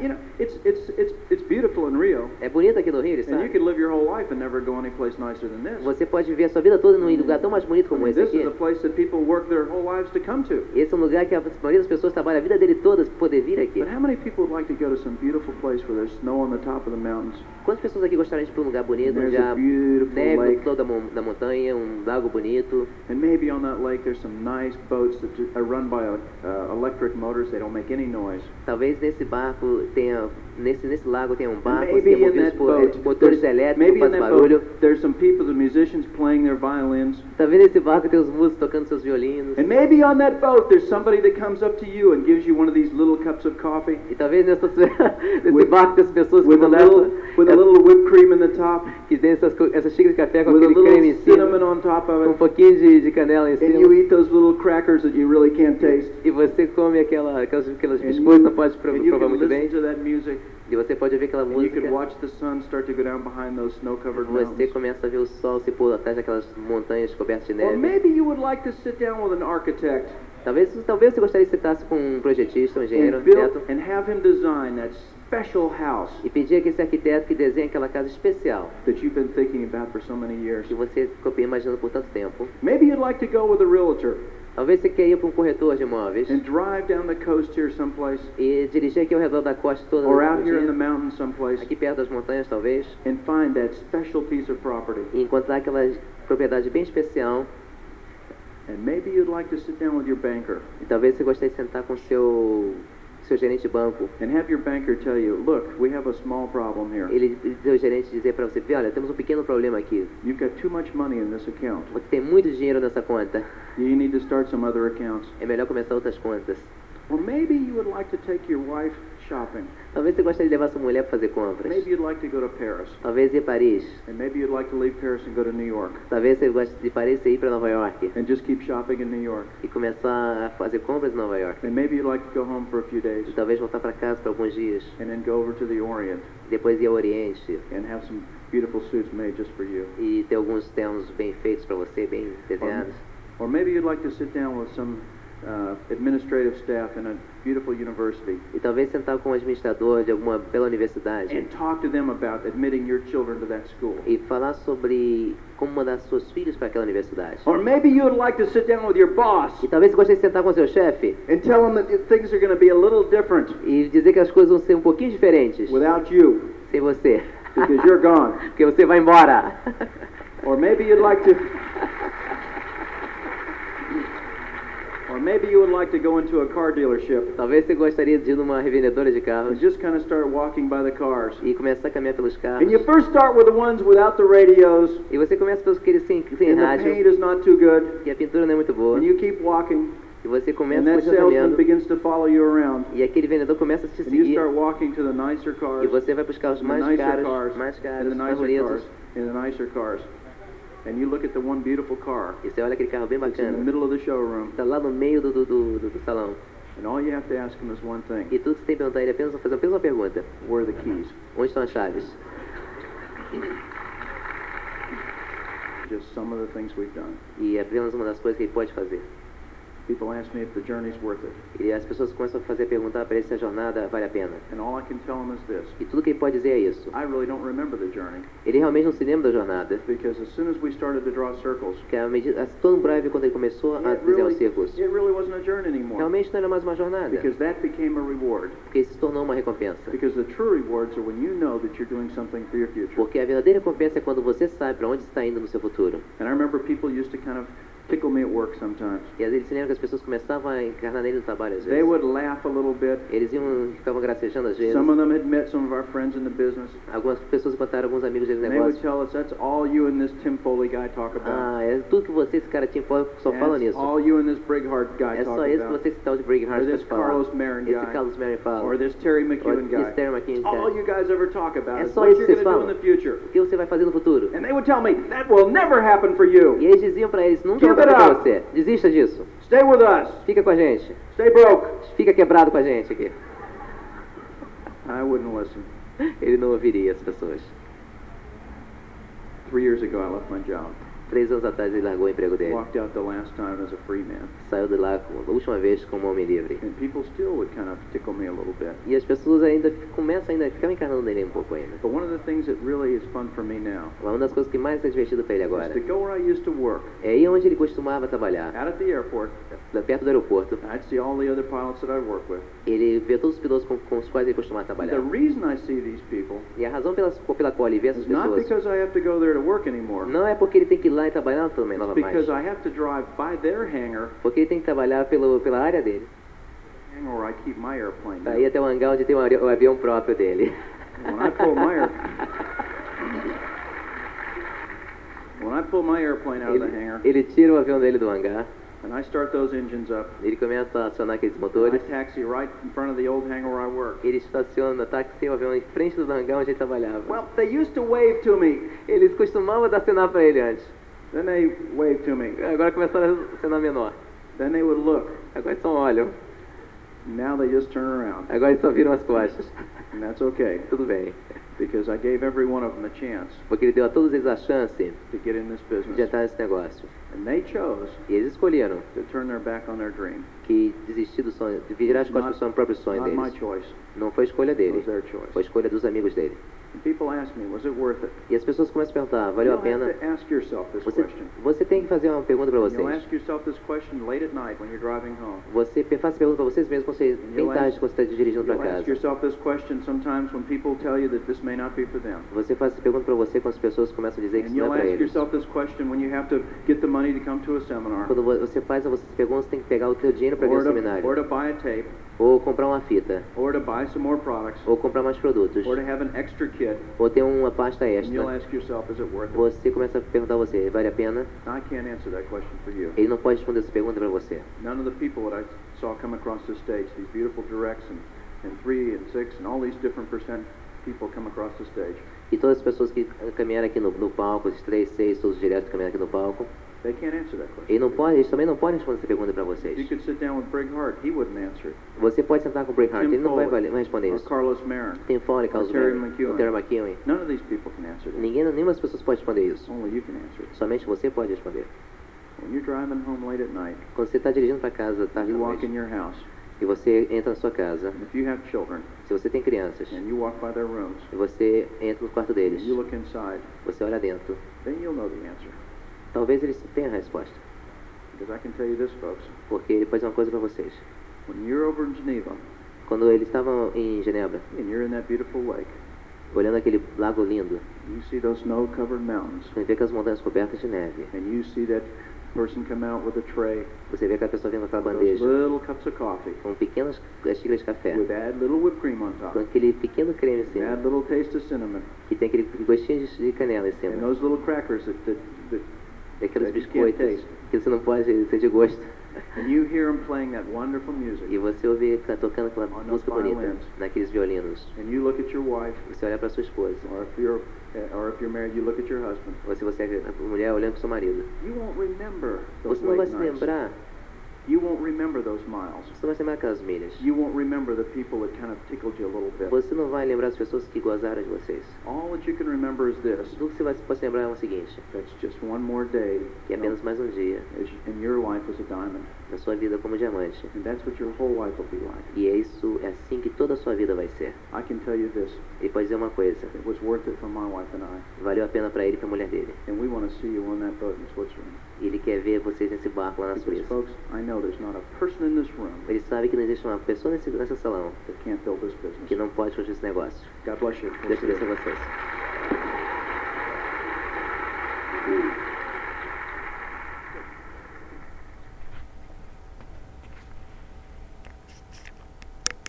[SPEAKER 3] You know, it's, it's, it's, it's beautiful in Rio,
[SPEAKER 2] É bonito aqui no Rio,
[SPEAKER 3] and you
[SPEAKER 2] sabe?
[SPEAKER 3] could live your whole life and never go anyplace nicer than this.
[SPEAKER 2] Você pode viver a sua vida toda num lugar tão mais bonito
[SPEAKER 3] I
[SPEAKER 2] como
[SPEAKER 3] mean,
[SPEAKER 2] esse
[SPEAKER 3] this
[SPEAKER 2] aqui.
[SPEAKER 3] is a place that people work their whole lives to come to.
[SPEAKER 2] Esse é um lugar que a maioria das pessoas trabalha a vida dele toda para poder vir aqui.
[SPEAKER 3] But how many people would like to go to some beautiful place where there's snow on the top of the mountains?
[SPEAKER 2] Quantas pessoas aqui gostariam de ir para um lugar bonito, onde há neve no topo da, da montanha, um lago bonito,
[SPEAKER 3] and maybe on that lake there's some nice boats that are run by uh, electric motors. They don't make any noise.
[SPEAKER 2] Talvez nesse barco tenha, nesse, nesse lago tenha um barco que é
[SPEAKER 3] in
[SPEAKER 2] movido por motores elétricos, faz barulho.
[SPEAKER 3] boat there's some people, the musicians playing their violins.
[SPEAKER 2] Talvez nesse barco tenha os músicos tocando seus violinos.
[SPEAKER 3] And maybe on that boat there's somebody that comes up to you and gives you one of these little cups of coffee
[SPEAKER 2] E talvez nessa, nesse barco tem as pessoas que
[SPEAKER 3] little, with a little whipped cream in the top,
[SPEAKER 2] que tem essas, essas xícaras de café com
[SPEAKER 3] with
[SPEAKER 2] aquele creme em cima,
[SPEAKER 3] on top
[SPEAKER 2] um
[SPEAKER 3] of it,
[SPEAKER 2] pouquinho de, de canela em
[SPEAKER 3] and you
[SPEAKER 2] cima.
[SPEAKER 3] eat those little crackers that you really can't taste.
[SPEAKER 2] E você come aquela, aquelas, aquelas biscoitos, não pode provar muito bem.
[SPEAKER 3] to that music,
[SPEAKER 2] E você pode ouvir aquela música. Você começa a ver o sol se pôr atrás daquelas montanhas cobertas de neve.
[SPEAKER 3] maybe you would like to sit down with an architect
[SPEAKER 2] Talvez, talvez você gostaria de sentar-se com um projetista, um engenheiro, um arquiteto,
[SPEAKER 3] and have him design that special house
[SPEAKER 2] e pedir que esse arquiteto que desenhe aquela casa especial
[SPEAKER 3] that you've been thinking about for so many years.
[SPEAKER 2] que você ficou imaginando por tanto tempo.
[SPEAKER 3] Maybe you'd like to go with a realtor
[SPEAKER 2] Talvez você queira ir para um corretor de imóveis.
[SPEAKER 3] And drive down the coast here someplace,
[SPEAKER 2] e dirigir aqui ao redor da costa toda
[SPEAKER 3] or out here in the mountains someplace,
[SPEAKER 2] aqui perto das montanhas talvez,
[SPEAKER 3] and find that special piece of property.
[SPEAKER 2] e encontrar aquela propriedade bem especial.
[SPEAKER 3] And maybe you'd like to sit down with your banker.
[SPEAKER 2] E talvez você gostaria de sentar com seu, seu gerente de banco.
[SPEAKER 3] and have your banker tell you, look, we have a small problem here.
[SPEAKER 2] Ele, seu gerente dizer para você, olha, temos um pequeno problema aqui.
[SPEAKER 3] You've got too much money in this account.
[SPEAKER 2] Você tem muito dinheiro nessa conta.
[SPEAKER 3] You need to start some other accounts.
[SPEAKER 2] É melhor começar outras contas.
[SPEAKER 3] Or maybe you would like to take your wife shopping.
[SPEAKER 2] Talvez você gostaria de levar sua mulher para fazer compras.
[SPEAKER 3] Maybe you'd like to go to Paris.
[SPEAKER 2] Talvez ir a Paris.
[SPEAKER 3] And maybe you'd like to leave Paris and go to New York.
[SPEAKER 2] Talvez você goste de Paris e ir para Nova York.
[SPEAKER 3] And just keep shopping in New York.
[SPEAKER 2] E começar a fazer compras em Nova York.
[SPEAKER 3] And maybe you'd like to go home for a few days.
[SPEAKER 2] E talvez voltar para casa por alguns dias.
[SPEAKER 3] And then go over to the Orient
[SPEAKER 2] Depois ir ao Oriente.
[SPEAKER 3] and have some beautiful suits made just for you.
[SPEAKER 2] E ter alguns ternos bem feitos para você, bem desenhados.
[SPEAKER 3] Or maybe you'd like to sit down with some uh, administrative staff in a beautiful university
[SPEAKER 2] E talvez sentar com um administrador de alguma bela universidade.
[SPEAKER 3] and talk to them about admitting your children to that school.
[SPEAKER 2] E falar sobre como mandar seus filhos para aquela universidade.
[SPEAKER 3] Or maybe you would like to sit down with your boss
[SPEAKER 2] E talvez você gostaria de sentar com seu chefe
[SPEAKER 3] and tell him that things are going to be a little different
[SPEAKER 2] e dizer que as coisas vão ser um pouquinho diferentes
[SPEAKER 3] without you
[SPEAKER 2] sem você.
[SPEAKER 3] because you're gone.
[SPEAKER 2] Porque você vai embora.
[SPEAKER 3] Or maybe you'd like to. Or maybe you would like to go into a car dealership.
[SPEAKER 2] Talvez você gostaria de ir numa revendedora de carros.
[SPEAKER 3] Just kind of start walking by the cars.
[SPEAKER 2] e começar a caminhar pelos carros.
[SPEAKER 3] And you first start with the ones without the radios,
[SPEAKER 2] E você começa pelos que sem, sem
[SPEAKER 3] and the
[SPEAKER 2] rádio.
[SPEAKER 3] paint is not too good,
[SPEAKER 2] e a pintura não é muito boa.
[SPEAKER 3] and you keep walking,
[SPEAKER 2] E você começa a caminhando
[SPEAKER 3] begins to follow you around.
[SPEAKER 2] e aquele vendedor começa a te
[SPEAKER 3] And you
[SPEAKER 2] seguir.
[SPEAKER 3] start walking to the nicer
[SPEAKER 2] e você vai para os
[SPEAKER 3] the
[SPEAKER 2] mais caros, mais caros,
[SPEAKER 3] the
[SPEAKER 2] mais
[SPEAKER 3] nicer
[SPEAKER 2] bonitos.
[SPEAKER 3] And you look at the one beautiful car
[SPEAKER 2] E você olha aquele carro bem
[SPEAKER 3] that's in the
[SPEAKER 2] bacana,
[SPEAKER 3] middle of the showroom,
[SPEAKER 2] está lá no meio do, do, do, do- do salão.
[SPEAKER 3] and all you have to ask him is one thing.
[SPEAKER 2] E tudo que você tem que perguntar ele é apenas fazer apenas uma pergunta.
[SPEAKER 3] Where are the keys?
[SPEAKER 2] Onde estão as chaves?
[SPEAKER 3] Just some of the things we've done.
[SPEAKER 2] E é apenas uma das coisas que ele pode fazer.
[SPEAKER 3] People ask me if the journey's worth it.
[SPEAKER 2] E as pessoas começam a fazer perguntar para se a jornada vale a pena.
[SPEAKER 3] And all I can tell them is this.
[SPEAKER 2] E tudo que ele pode dizer é isso.
[SPEAKER 3] I really don't remember the journey
[SPEAKER 2] Ele realmente não se lembra da jornada.
[SPEAKER 3] because as soon as we started to draw circles,
[SPEAKER 2] Porque a medida, todo breve quando ele começou a
[SPEAKER 3] it
[SPEAKER 2] desenhar
[SPEAKER 3] really,
[SPEAKER 2] os círculos.
[SPEAKER 3] it really wasn't a journey anymore
[SPEAKER 2] Realmente não era mais uma jornada.
[SPEAKER 3] because that became a reward.
[SPEAKER 2] Porque se tornou uma recompensa.
[SPEAKER 3] Because the true rewards are when you know that you're doing something for your future.
[SPEAKER 2] Porque a verdadeira recompensa é quando você sabe para onde está indo no seu futuro.
[SPEAKER 3] And I remember people used to kind of tickle me at work sometimes.
[SPEAKER 2] E vezes se lembra que as pessoas começavam a encarnar nele no trabalho às
[SPEAKER 3] They
[SPEAKER 2] vezes.
[SPEAKER 3] would laugh a little bit.
[SPEAKER 2] Eles iam, ficavam gracejando às vezes.
[SPEAKER 3] Some of them had met some of our friends in the business.
[SPEAKER 2] Algumas pessoas encontraram alguns amigos deles no
[SPEAKER 3] And they would
[SPEAKER 2] negócio.
[SPEAKER 3] tell us, that's all you and this Tim Foley guy talk about.
[SPEAKER 2] Ah, é tudo que você, esse cara tinha, só fala
[SPEAKER 3] That's
[SPEAKER 2] nisso.
[SPEAKER 3] all you and this Brighart guy
[SPEAKER 2] É
[SPEAKER 3] talk
[SPEAKER 2] só isso que
[SPEAKER 3] about.
[SPEAKER 2] você, esse tal de Brigham
[SPEAKER 3] Or
[SPEAKER 2] Hart
[SPEAKER 3] this
[SPEAKER 2] falar.
[SPEAKER 3] Carlos Marin
[SPEAKER 2] Esse
[SPEAKER 3] guy.
[SPEAKER 2] Carlos Mary fala.
[SPEAKER 3] Or this Terry McEwen guy.
[SPEAKER 2] esse Terry McKinnon
[SPEAKER 3] All
[SPEAKER 2] cara.
[SPEAKER 3] you guys ever talk about
[SPEAKER 2] É só isso que vocês falam. O que você vai fazer no futuro?
[SPEAKER 3] And they would tell me, that will never happen for you.
[SPEAKER 2] E eles diziam pra eles, nunca
[SPEAKER 3] Give it up.
[SPEAKER 2] você. Desista disso.
[SPEAKER 3] Stay with us.
[SPEAKER 2] Fica com a gente.
[SPEAKER 3] Stay broke.
[SPEAKER 2] Fica quebrado com a gente aqui.
[SPEAKER 3] I wouldn't listen.
[SPEAKER 2] Ele não ouviria as pessoas.
[SPEAKER 3] Three years ago, I left my job.
[SPEAKER 2] Três anos atrás ele largou o emprego dele.
[SPEAKER 3] Walked out the last time as a free man.
[SPEAKER 2] Saiu de lá a última vez como homem livre.
[SPEAKER 3] And people still would kind of tickle me a little bit.
[SPEAKER 2] E as pessoas ainda começam ainda a ficar encarnando nele um pouco ainda.
[SPEAKER 3] But one of the things that really is fun for me now
[SPEAKER 2] Uma das coisas que mais é divertido pra ele agora
[SPEAKER 3] is to go where I used to work.
[SPEAKER 2] é aí onde ele costumava trabalhar,
[SPEAKER 3] Out at the airport,
[SPEAKER 2] perto do aeroporto.
[SPEAKER 3] I'd see all the other pilots that I work with.
[SPEAKER 2] Ele vê todos os pilotos com, com os quais ele costumava
[SPEAKER 3] The
[SPEAKER 2] trabalhar.
[SPEAKER 3] reason I see these people
[SPEAKER 2] E a razão pela, pela qual ele vê essas
[SPEAKER 3] is not
[SPEAKER 2] pessoas
[SPEAKER 3] because I have to go there to work anymore.
[SPEAKER 2] não é porque ele tem que ir lá e trabalhar também
[SPEAKER 3] It's
[SPEAKER 2] novamente.
[SPEAKER 3] because I have to drive by their hangar,
[SPEAKER 2] Porque ele tem que trabalhar pelo, pela área dele.
[SPEAKER 3] hangar where I keep my airplane.
[SPEAKER 2] Pra ir até o hangar onde tem o avi- o avião próprio dele.
[SPEAKER 3] When I pull my air, when I pull my airplane out of the hangar
[SPEAKER 2] ele tira o avião dele do hangar,
[SPEAKER 3] and I start those engines up,
[SPEAKER 2] ele começa a acionar aqueles
[SPEAKER 3] I
[SPEAKER 2] motores,
[SPEAKER 3] taxi right in front of the old hangar where I work.
[SPEAKER 2] ele estaciona, táxi o avião em frente do hangar onde ele trabalhava.
[SPEAKER 3] Well, they used to wave to me.
[SPEAKER 2] Eles costumavam dar sinal pra ele antes.
[SPEAKER 3] Then they wave to me.
[SPEAKER 2] Agora começaram a acionar menor.
[SPEAKER 3] Then they would look.
[SPEAKER 2] Agora eles só olham.
[SPEAKER 3] Now they just turn around.
[SPEAKER 2] Agora eles só viram as costas.
[SPEAKER 3] And that's okay
[SPEAKER 2] Tudo bem.
[SPEAKER 3] because I gave every one of them a chance
[SPEAKER 2] Porque ele deu a todos eles a chance de
[SPEAKER 3] to get in this business.
[SPEAKER 2] entrar nesse negócio.
[SPEAKER 3] And they chose
[SPEAKER 2] E eles escolheram
[SPEAKER 3] to turn their back on their dream.
[SPEAKER 2] que desistir do sonho, de virar as costas para o próprio sonho
[SPEAKER 3] Not my
[SPEAKER 2] deles.
[SPEAKER 3] choice.
[SPEAKER 2] Não foi escolha
[SPEAKER 3] It
[SPEAKER 2] dele,
[SPEAKER 3] was their choice.
[SPEAKER 2] foi escolha dos amigos dele. E as pessoas começam a perguntar, valeu a pena? Você, você tem que fazer uma pergunta para vocês.
[SPEAKER 3] home.
[SPEAKER 2] Você pe- faça pergunta para vocês mesmos quando você, bem tarde quando você está dirigindo para casa. Você faz essa pergunta para você quando as pessoas começam a dizer que isso não é para eles. Quando vo- você faz essas perguntas, você tem que pegar o teu dinheiro para vir ao seminário.
[SPEAKER 3] to buy a tape.
[SPEAKER 2] Ou comprar uma fita. Ou comprar mais produtos.
[SPEAKER 3] To have an extra kit.
[SPEAKER 2] Ou ter uma pasta
[SPEAKER 3] you'll
[SPEAKER 2] extra.
[SPEAKER 3] ask yourself, is it worth it?
[SPEAKER 2] Você começa a perguntar a você, vale a pena?
[SPEAKER 3] I can't answer that question for you.
[SPEAKER 2] Ele não pode responder essa pergunta para você.
[SPEAKER 3] None of the people that I saw come across stage, these beautiful directs and and three and six and all these different percent people come across the stage.
[SPEAKER 2] E todas as pessoas que caminharam aqui no, no palco, os 3, 6, todos diretos que caminharam aqui no palco,
[SPEAKER 3] They can't answer that question.
[SPEAKER 2] ele não pode, eles também não podem responder essa pergunta para vocês. Você pode sentar com o
[SPEAKER 3] Tim
[SPEAKER 2] ele não vai, responder isso.
[SPEAKER 3] Carlos Marin.
[SPEAKER 2] Tem Foley, Carlos
[SPEAKER 3] Terry
[SPEAKER 2] Brennan,
[SPEAKER 3] McEwen.
[SPEAKER 2] o Terry McEwen.
[SPEAKER 3] None of these people can answer that.
[SPEAKER 2] Ninguém, nenhuma das pessoas pode responder isso. Somente você pode responder.
[SPEAKER 3] When you're driving home late at night,
[SPEAKER 2] Quando você está dirigindo para casa tarde da noite
[SPEAKER 3] your house,
[SPEAKER 2] e você entra na sua casa,
[SPEAKER 3] and if you have children,
[SPEAKER 2] se você tem crianças
[SPEAKER 3] and you walk by their rooms,
[SPEAKER 2] e você entra no quarto deles,
[SPEAKER 3] you look inside,
[SPEAKER 2] você olha dentro, talvez eles tenham a resposta.
[SPEAKER 3] Because I can tell you this, folks.
[SPEAKER 2] Porque ele pode dizer uma coisa para vocês.
[SPEAKER 3] When you're over in Geneva,
[SPEAKER 2] Quando eles estavam em Genebra,
[SPEAKER 3] and you're in that beautiful lake,
[SPEAKER 2] olhando aquele lago lindo,
[SPEAKER 3] you see those snow-covered mountains,
[SPEAKER 2] você vê aquelas montanhas cobertas de neve,
[SPEAKER 3] and you see that person come out with a tray,
[SPEAKER 2] você vê aquela pessoa vindo com aquela bandeja,
[SPEAKER 3] little cups of coffee,
[SPEAKER 2] com pequenas xícaras de café,
[SPEAKER 3] with add little whipped cream on top,
[SPEAKER 2] com aquele pequeno creme em cima,
[SPEAKER 3] add little taste of cinnamon,
[SPEAKER 2] que tem aquele gostinho de canela em
[SPEAKER 3] and
[SPEAKER 2] cima,
[SPEAKER 3] those little crackers that, that, that
[SPEAKER 2] aqueles
[SPEAKER 3] that
[SPEAKER 2] biscoitos que você não pode sentir gosto.
[SPEAKER 3] and you hear them playing that wonderful music,
[SPEAKER 2] E você ouve ca- tocando aquela música bonita,
[SPEAKER 3] violins.
[SPEAKER 2] naqueles violinos.
[SPEAKER 3] and you look at your wife,
[SPEAKER 2] Você olha para sua esposa,
[SPEAKER 3] or if you're, or if you're married, you look at your husband.
[SPEAKER 2] ou se você é mulher, olhando para seu marido.
[SPEAKER 3] You won't remember those
[SPEAKER 2] Você não vai se lembrar,
[SPEAKER 3] You won't remember those miles.
[SPEAKER 2] você não vai se lembrar aquelas milhas.
[SPEAKER 3] You won't remember the people that kind of tickled you a little bit.
[SPEAKER 2] Você não vai lembrar as pessoas que gozaram de vocês.
[SPEAKER 3] All that you can remember is this:
[SPEAKER 2] Tudo que você vai pode lembrar é o seguinte,
[SPEAKER 3] that's just one more day
[SPEAKER 2] que é apenas mais um dia
[SPEAKER 3] in your life as a diamond,
[SPEAKER 2] na sua vida como diamante.
[SPEAKER 3] and that's what your whole life will be like.
[SPEAKER 2] E é isso, é assim que toda a sua vida vai ser.
[SPEAKER 3] I can tell you this:
[SPEAKER 2] E pode dizer uma coisa,
[SPEAKER 3] it was worth it for my wife and I,
[SPEAKER 2] valeu a pena para ele e para a mulher dele.
[SPEAKER 3] and we want to see you on that boat in Switzerland.
[SPEAKER 2] Ele quer ver vocês nesse barco lá na Suíça.
[SPEAKER 3] folks, I know there's not a person in this room
[SPEAKER 2] Ele sabe que não existe uma pessoa nesse, nessa salão
[SPEAKER 3] that can't build this business.
[SPEAKER 2] que não pode fazer esse negócio.
[SPEAKER 3] God bless you. We'll
[SPEAKER 2] Deus abençoe vocês.